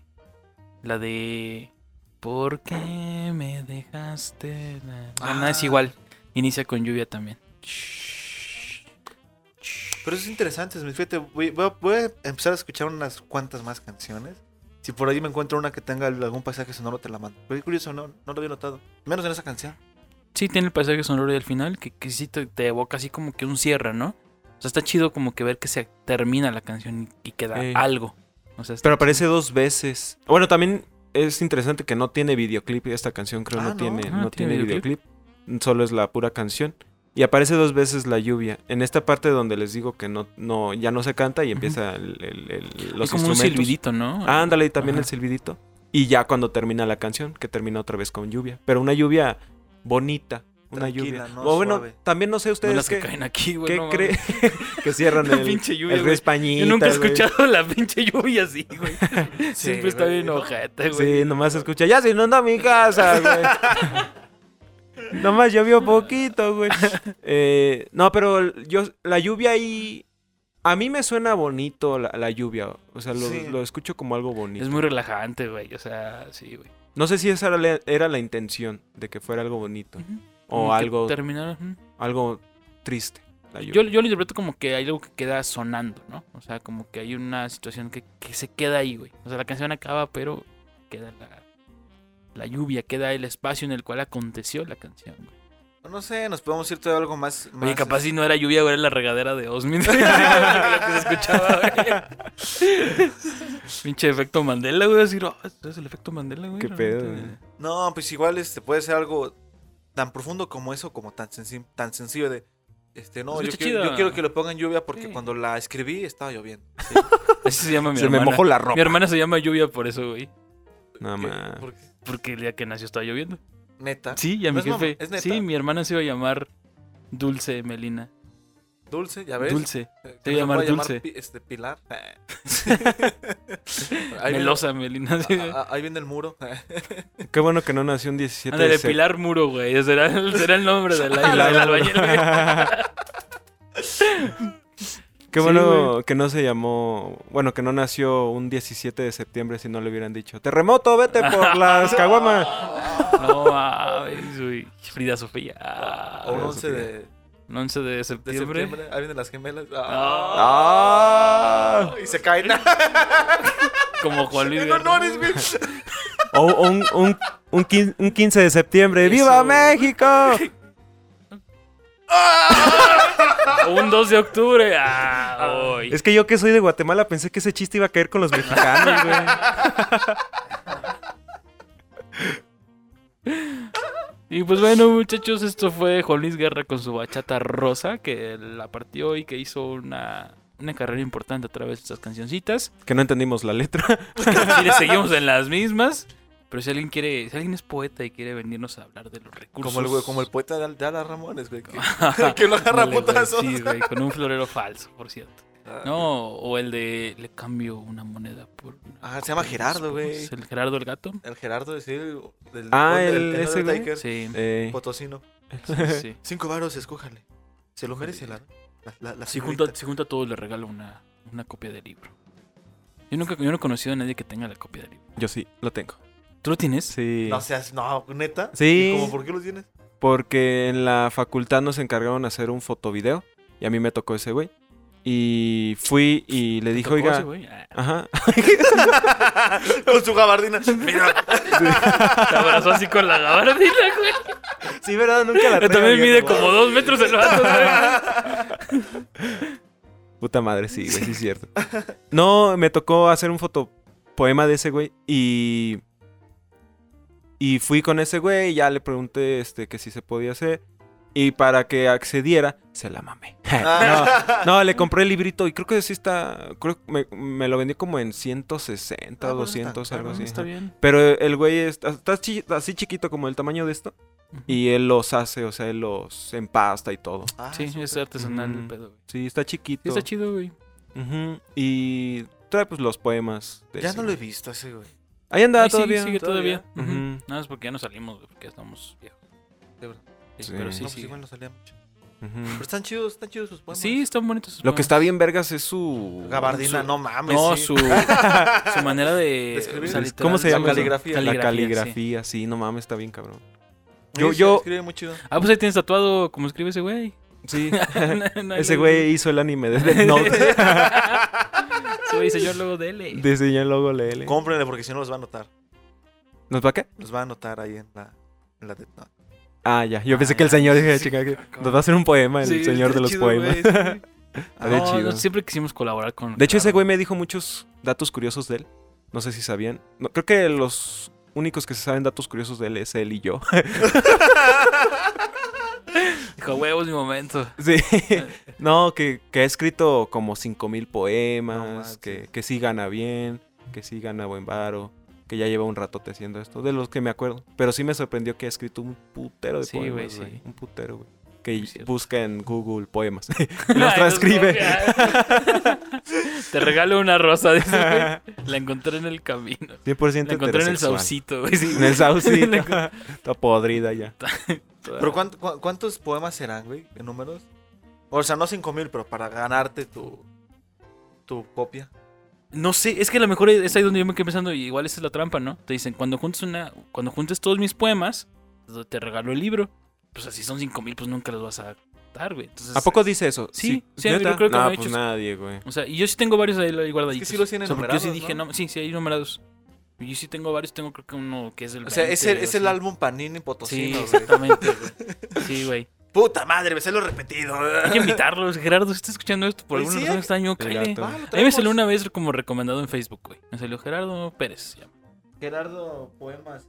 Speaker 2: La de... ¿Por qué me dejaste? Ah, no, es
Speaker 1: Ah.
Speaker 2: igual. Inicia con lluvia también.
Speaker 1: Pero es interesante. Fíjate, voy, voy a, empezar a escuchar unas cuantas más canciones. Si por ahí me encuentro una que tenga algún paisaje sonoro, te la mando. Pero qué curioso, no, no lo había notado. Menos en esa canción.
Speaker 2: Sí, tiene el paisaje sonoro del final que, que sí te, te evoca así como que un cierre, ¿no? O sea, está chido como que ver que se termina la canción y, queda algo. O sea,
Speaker 3: Pero
Speaker 2: chido.
Speaker 3: aparece dos veces. Bueno, también es interesante que no tiene videoclip. Esta canción creo
Speaker 1: Ah,
Speaker 3: no,
Speaker 1: ¿no?
Speaker 3: tiene,
Speaker 2: Ah,
Speaker 3: no
Speaker 2: ¿tiene
Speaker 3: tiene videoclip. Solo es la pura canción. Y aparece dos veces la lluvia. En esta parte donde les digo que no, no, ya no se canta y empieza el- el- el- los
Speaker 2: es como un
Speaker 3: instrumentos.
Speaker 2: silbidito, ¿no?
Speaker 3: Ah, ándale, y también
Speaker 2: Ajá.
Speaker 3: el silbidito. Y ya cuando termina la canción, que termina otra vez con lluvia. Pero una lluvia bonita. Una lluvia.
Speaker 1: ¿no?
Speaker 3: o bueno,
Speaker 1: Suave.
Speaker 3: también no sé
Speaker 2: No
Speaker 3: ustedes
Speaker 2: las que
Speaker 3: qué,
Speaker 2: caen aquí, güey.
Speaker 3: qué
Speaker 2: no
Speaker 3: creen (laughs) que cierran (laughs)
Speaker 2: La
Speaker 3: el,
Speaker 2: pinche lluvia,
Speaker 3: el
Speaker 2: Yo nunca he escuchado la pinche lluvia así, güey. (laughs) Siempre está bien
Speaker 1: ¿no?
Speaker 2: ojete, güey.
Speaker 3: Sí, nomás se escucha, ya se inunda mi casa, güey. nomás llovió poquito, güey. Eh, no, pero yo, la lluvia ahí, a mí me suena bonito la, la lluvia. O sea, lo,
Speaker 1: Sí.
Speaker 3: lo escucho como algo bonito.
Speaker 2: Es muy relajante, güey. O sea, sí, güey.
Speaker 3: No sé si esa era la, era la intención, de que fuera algo bonito. O
Speaker 2: Como que
Speaker 3: algo,
Speaker 2: terminar,
Speaker 3: algo triste. La
Speaker 2: Yo, yo lo interpreto como que hay algo que queda sonando, ¿no? O sea, como que hay una situación que, que se queda ahí, güey. O sea, la canción acaba, pero queda la, la lluvia, queda el espacio en el cual aconteció la canción, güey.
Speaker 1: No sé, nos podemos ir todo algo más.
Speaker 2: Oye,
Speaker 1: más,
Speaker 2: capaz si no era lluvia, güey, era la regadera de Osmin. (laughs) (laughs) lo que se escuchaba, güey. Pinche efecto Mandela, güey. Decir, oh, este es el efecto Mandela, güey.
Speaker 3: Qué pedo, güey.
Speaker 1: No, pues igual este puede ser algo tan profundo como eso, como tan, tan sencillo de. Este, no, yo quiero, yo quiero que le pongan lluvia porque
Speaker 2: Sí.
Speaker 1: cuando la escribí estaba lloviendo. (laughs)
Speaker 2: Así se llama mi
Speaker 3: Se me mojó la ropa.
Speaker 2: Mi hermana se llama lluvia por eso, güey.
Speaker 3: Nada
Speaker 1: ¿Qué?
Speaker 3: más.
Speaker 1: Porque,
Speaker 2: Porque el día que nació estaba lloviendo.
Speaker 1: neta.
Speaker 2: Sí, y a
Speaker 1: ¿No
Speaker 2: mi jefe.
Speaker 1: ¿Es neta?
Speaker 2: Sí, mi hermana se iba a llamar Dulce Melina.
Speaker 1: Dulce, ya ves.
Speaker 2: Dulce.
Speaker 1: Eh,
Speaker 2: a
Speaker 1: no
Speaker 2: llamar
Speaker 1: puede
Speaker 2: Dulce.
Speaker 1: pi- este, Pilar. (laughs) (laughs) Ahí viene-
Speaker 2: Melosa Melina. sí.
Speaker 1: Ah, ah, ahí viene el muro. (laughs)
Speaker 3: Qué bueno que no nació un 17
Speaker 2: Ándale,
Speaker 3: de septiembre.
Speaker 2: Pilar Muro, güey. Ese Será, el- será el nombre del del albañil, güey.
Speaker 3: Qué
Speaker 2: Sí,
Speaker 3: bueno que no se llamó, bueno, que no nació un 17 de septiembre si no le hubieran dicho, terremoto, vete por las caguamas.
Speaker 2: No mames, güey. Frida Sofía.
Speaker 1: O un
Speaker 3: Frida
Speaker 1: 11
Speaker 3: Sofía.
Speaker 1: de,
Speaker 2: el 11 de
Speaker 1: de
Speaker 2: septiembre.
Speaker 1: septiembre. Ahí vienen las gemelas.
Speaker 2: Ah,
Speaker 3: Ah.
Speaker 1: Y se caen. (laughs)
Speaker 2: como Juan Luis
Speaker 1: En
Speaker 2: Guerra.
Speaker 1: honores, güey.
Speaker 3: O un, un, un, quin- un 15 de septiembre,
Speaker 2: Eso,
Speaker 3: ¡Viva. México!
Speaker 2: O (laughs) un 2 de octubre. Ah, uy.
Speaker 3: Es que yo que soy de Guatemala pensé que ese chiste iba a caer con los mexicanos, güey. (laughs)
Speaker 2: Y pues bueno, muchachos, esto fue Juan Luis Guerra con su bachata rosa, que la partió y que hizo una, una carrera importante a través de estas cancioncitas.
Speaker 3: Que no entendimos la letra.
Speaker 2: Y le (laughs) seguimos en las mismas. Pero si alguien quiere, si alguien es poeta y quiere venirnos a hablar de los recursos.
Speaker 1: Como el, güey, como el poeta de, Al- de Ala Ramones, güey. Que, (laughs) que lo agarra a
Speaker 2: güey. Sí, güey, con un florero falso, por cierto.
Speaker 1: Ah,
Speaker 2: No, o el de le cambio una moneda por.
Speaker 1: Ah, se llama Gerardo, güey.
Speaker 2: ¿Es el Gerardo el gato?
Speaker 1: El Gerardo, sí. el- Del,
Speaker 3: Ah,
Speaker 1: del-
Speaker 3: el-
Speaker 1: del
Speaker 3: ese güey.
Speaker 2: Sí.
Speaker 3: Eh,
Speaker 1: Potosino.
Speaker 2: sí, sí. (laughs)
Speaker 1: Cinco varos, escójale. Se lo merece la. la, la, la
Speaker 2: Si junta, si junta a todos, le regalo una, una copia del libro. Yo nunca yo no he conocido a nadie que tenga la copia del libro.
Speaker 3: yo sí, lo tengo.
Speaker 2: ¿Tú lo tienes?
Speaker 3: Sí.
Speaker 1: No seas, no, neta.
Speaker 3: Sí.
Speaker 1: ¿Y cómo, por qué lo tienes?
Speaker 3: Porque en la facultad nos encargaron de hacer un fotovideo. Y a mí me tocó ese güey. Y fui y le
Speaker 2: ¿Te
Speaker 3: dije,
Speaker 2: tocó
Speaker 3: oiga.
Speaker 2: ese güey? Ah,
Speaker 3: Ajá. (laughs)
Speaker 1: Con su gabardina. Mira.
Speaker 2: Te abrazó así con la gabardina, güey.
Speaker 3: Sí, ¿verdad? Nunca la
Speaker 2: Pero
Speaker 3: traigo
Speaker 2: también mide como dos metros el vato, güey.
Speaker 3: Puta madre, sí, güey, sí es cierto. No, me tocó hacer un fotopoema de ese güey y... Y fui con ese güey y ya le pregunté este, que si se podía hacer. Y para que accediera, se la mamé. (laughs)
Speaker 1: Ah.
Speaker 3: no, le compré el librito y creo que sí está... Creo que me, me lo vendió como en 160
Speaker 1: Ah,
Speaker 3: o
Speaker 1: está-
Speaker 3: 200,
Speaker 1: está
Speaker 3: algo así.
Speaker 2: Está bien.
Speaker 3: Pero el güey está, está chi- así chiquito como el tamaño de esto. Y él los hace, o sea, él los empasta y todo.
Speaker 1: Ah,
Speaker 2: Sí, es artesanal el pedo, güey.
Speaker 3: Sí, está chiquito.
Speaker 2: Sí, está chido, güey.
Speaker 3: Y trae pues los poemas. de
Speaker 1: Ya
Speaker 3: ese
Speaker 1: no lo he visto ese, güey.
Speaker 3: Ahí anda
Speaker 2: Ay,
Speaker 3: todavía.
Speaker 2: sigue todavía.
Speaker 3: todavía.
Speaker 2: Nada más porque ya no salimos, güey, porque ya estamos viejos.
Speaker 1: De verdad.
Speaker 2: Sí,
Speaker 3: Sí.
Speaker 2: Pero sí,
Speaker 1: no, pues
Speaker 2: sí.
Speaker 1: igual no salía mucho.
Speaker 3: Ujú.
Speaker 1: Pero están chidos, están chidos sus poemas.
Speaker 2: Sí, están bonitos. sus
Speaker 3: Lo que está bien vergas es su...
Speaker 1: Gabardina,
Speaker 2: Su-
Speaker 1: no mames.
Speaker 2: No,
Speaker 1: sí.
Speaker 2: su, (laughs) su manera de.
Speaker 1: De escribir.
Speaker 2: o sea,
Speaker 3: Es- ¿Cómo se
Speaker 2: literal,
Speaker 3: llama?
Speaker 1: La
Speaker 3: eso?
Speaker 1: caligrafía.
Speaker 3: La
Speaker 2: sí.
Speaker 3: caligrafía, sí. no mames, está bien cabrón.
Speaker 1: Sí,
Speaker 3: Yo-
Speaker 1: sí,
Speaker 3: yo-
Speaker 1: Escribe muy chido.
Speaker 2: Ah, pues ahí tienes tatuado como escribe ese güey.
Speaker 3: Sí. (laughs) (laughs)
Speaker 2: No,
Speaker 3: Ese
Speaker 2: no,
Speaker 3: güey hizo el anime de Death Note.
Speaker 2: Ese güey diseñó el logo de L.
Speaker 3: Diseñó el logo LL.
Speaker 1: Cómprenle porque si no los va a notar.
Speaker 3: ¿Nos va qué?
Speaker 1: Los va a anotar ahí en la, en la Death Note.
Speaker 3: Ah, ya. Yo
Speaker 2: Ah,
Speaker 3: pensé que el señor dije,
Speaker 2: Sí,
Speaker 3: chica, nos va a hacer un poema, el
Speaker 2: Sí,
Speaker 3: señor de los
Speaker 2: chido,
Speaker 3: poemas.
Speaker 2: güey, sí. (laughs)
Speaker 3: Estaría
Speaker 2: No,
Speaker 3: chido.
Speaker 2: no, siempre quisimos colaborar con.
Speaker 3: De hecho, ese güey me dijo muchos datos curiosos de él. No sé si sabían. No, creo que los únicos que se saben datos curiosos de él es él y yo. (laughs)
Speaker 2: Dijo, huevos, mi momento. (laughs)
Speaker 3: sí. No, que, que ha escrito como 5000
Speaker 1: No
Speaker 3: poemas, que, que sí gana bien, que sí gana buen varo, que ya lleva un ratote haciendo esto, de los que me acuerdo. Pero sí me sorprendió que ha escrito un putero de
Speaker 2: Sí,
Speaker 3: poemas,
Speaker 2: güey,
Speaker 3: güey.
Speaker 2: sí.
Speaker 3: Un putero, güey. Que busca en Google poemas. y (laughs) (laughs) los transcribe.
Speaker 2: Te regalo una rosa, dice, güey. La encontré en el camino.
Speaker 3: 100%
Speaker 2: La encontré en el saucito, güey. sí.
Speaker 3: En el saucito. (laughs) Está podrida ya.
Speaker 1: Pero ¿cuánt- cu- ¿cuántos poemas serán, güey? ¿En números? O sea, no 5000, pero para ganarte tu, tu copia.
Speaker 2: No sé, es que a lo mejor es ahí donde yo me quedé pensando, y igual esa es la trampa, ¿no? Te dicen, cuando juntes una, cuando juntes todos mis poemas, te regalo el libro. Pues así son cinco mil, pues nunca los vas a dar, güey. Entonces,
Speaker 3: ¿A poco dice eso?
Speaker 2: Sí, sí,
Speaker 3: ¿neta?
Speaker 2: yo creo que
Speaker 3: no,
Speaker 2: me he
Speaker 3: pues
Speaker 2: hecho-
Speaker 3: nadie, güey.
Speaker 2: O sea, y yo sí tengo varios ahí guardaditos.
Speaker 1: sí los tienen
Speaker 2: O sea, porque yo sí
Speaker 1: numerados,
Speaker 2: dije,
Speaker 1: ¿no?
Speaker 2: no, sí, sí, hay numerados. Y Yo sí tengo varios, tengo creo que uno que es el
Speaker 1: O sea, es el,
Speaker 2: 20 o
Speaker 1: es el álbum Panini
Speaker 2: Sí,
Speaker 1: Potosino, güey.
Speaker 2: exactamente, güey. (laughs) Sí, güey.
Speaker 1: Puta madre, me salió repetido.
Speaker 2: Hay que invitarlos. Gerardo, si estás escuchando esto por alguna
Speaker 1: sí,
Speaker 2: razón extraño,
Speaker 3: El
Speaker 2: cállate.
Speaker 1: lo
Speaker 2: A mí me salió una vez como recomendado en Facebook, güey. Me salió Gerardo Pérez. se llama.
Speaker 1: Gerardo Poemas.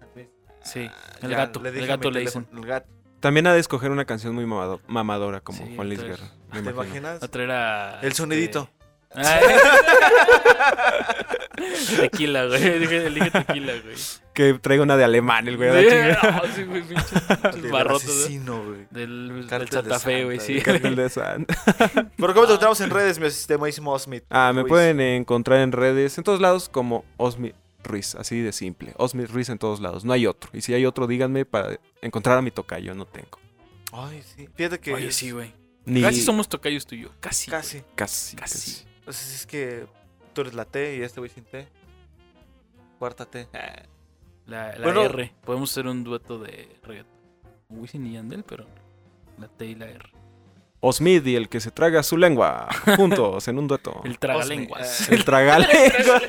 Speaker 2: Sí, el
Speaker 1: Ya,
Speaker 2: gato.
Speaker 1: le
Speaker 2: El gato le dicen.
Speaker 1: El gato.
Speaker 3: También ha de escoger una canción muy mamado- mamadora como
Speaker 2: Sí,
Speaker 3: Juan Luis Guerra.
Speaker 1: ¿Te
Speaker 3: imagino.
Speaker 1: imaginas?
Speaker 2: A traer a.
Speaker 1: El sonidito.
Speaker 2: este-. (laughs) tequila, güey. Dije, elige tequila, güey.
Speaker 3: Que traiga una de alemán, el güey. chingada. (laughs)
Speaker 2: no, sí, güey, pinches, ¿no?
Speaker 1: asesino, güey.
Speaker 2: Del, del
Speaker 1: Cártel de
Speaker 2: Santa Fe, güey, sí.
Speaker 3: de Santa. (laughs)
Speaker 1: Pero ¿cómo te encontramos en redes, mi estimadísimo Smith?
Speaker 3: Ah, me
Speaker 1: Ruiz?
Speaker 3: pueden encontrar en redes, en todos lados, como Osmi Ruiz, así de simple. Osmi Ruiz en todos lados, no hay otro. Y si hay otro, díganme para encontrar a mi tocayo, no tengo.
Speaker 1: Ay, sí. Fíjate que.
Speaker 2: Oye, sí, güey.
Speaker 3: Ni...
Speaker 2: Casi somos tocayos tú y yo. Casi.
Speaker 1: Casi.
Speaker 3: Casi,
Speaker 2: Casi.
Speaker 1: Entonces es que tú eres la T y este güey sin T. Cuarta T.
Speaker 2: La, la
Speaker 1: Bueno.
Speaker 2: R. Podemos hacer un dueto de reggaetón. Wisin y Yandel, pero la T y la R.
Speaker 3: Osmid y el que se traga su lengua, (laughs) juntos en un dueto.
Speaker 2: El tragalenguas. (laughs)
Speaker 3: El tragalengua.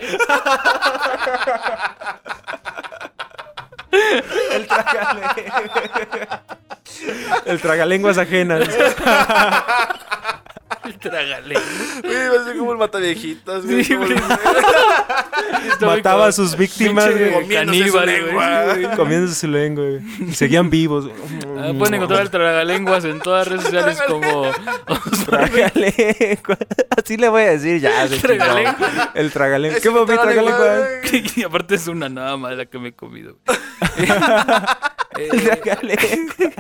Speaker 3: El tragalengua. El tragalenguas ajenas. (laughs) (laughs)
Speaker 2: El tragalenguas.
Speaker 1: Güey, va a ser como el mataviejitas, güey.
Speaker 2: Sí,
Speaker 1: como
Speaker 2: güey.
Speaker 1: el-
Speaker 3: Mataba a sus víctimas, güey.
Speaker 1: comiéndose.
Speaker 3: Comiéndose su lengua, güey. Y seguían vivos.
Speaker 2: Ah, pueden encontrar el tragalenguas en todas las redes sociales como
Speaker 3: Tragalengua. Así le voy a decir ya. se chingó.
Speaker 2: Tragalengua.
Speaker 3: El tragalengua.
Speaker 1: Es
Speaker 3: ¿Qué fue mi
Speaker 1: tragalengua,
Speaker 3: tragalengua?
Speaker 1: güey. (laughs)
Speaker 2: y aparte es una nada más la que me he comido. güey. (laughs) Eh,
Speaker 3: Tragalengua.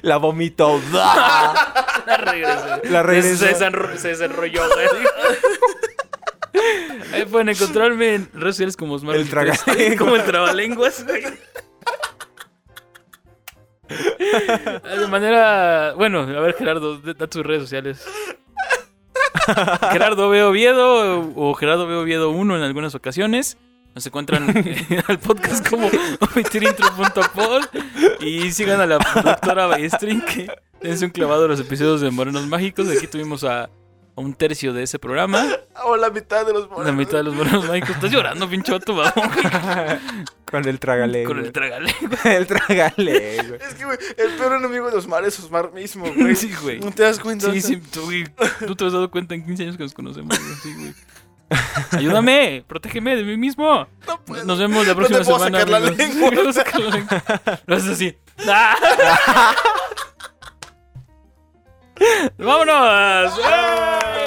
Speaker 3: La vomitó. (laughs)
Speaker 2: la regresé.
Speaker 3: La regresó.
Speaker 2: Se, desenro- se desarrolló, güey. (laughs) Ahí pueden encontrarme en redes sociales como Osmar
Speaker 3: El
Speaker 2: 23,
Speaker 3: tragalenguas.
Speaker 2: Como el trabalenguas, güey. De manera. Bueno, a ver, Gerardo, da tus redes sociales. (laughs) Gerardo Veo Oviedo o Gerardo Veo Oviedo 1 en algunas ocasiones. Nos encuentran (laughs) al podcast como omitirintro.pod y sigan a la productora Ballestrin que dense un clavado a los episodios de Morenos Mágicos. Aquí tuvimos a, a un tercio de ese programa,
Speaker 1: O la mitad de los
Speaker 2: la mitad de los Morenos Mágicos. Estás llorando, pinchoto, vamos. (laughs)
Speaker 3: Con el tragalengua.
Speaker 2: Con el tragalengua. (laughs)
Speaker 3: el tragalengua.
Speaker 1: Es que, güey, el peor enemigo de Osmar es Osmar mismo, güey.
Speaker 2: Sí, güey.
Speaker 1: ¿No te das cuenta?
Speaker 2: Sí, sí, tú, güey, tú te has dado cuenta en 15 años que nos conocemos, güey. Sí, güey. (laughs) Ayúdame, protégeme de mí mismo.
Speaker 1: No puedo.
Speaker 2: Nos vemos la
Speaker 1: No te
Speaker 2: próxima
Speaker 1: puedo
Speaker 2: semana.
Speaker 1: sacar la lengua. (laughs)
Speaker 2: No sacar la lengua. (laughs) Lo haces así. ¡Vámonos! ¡Eh!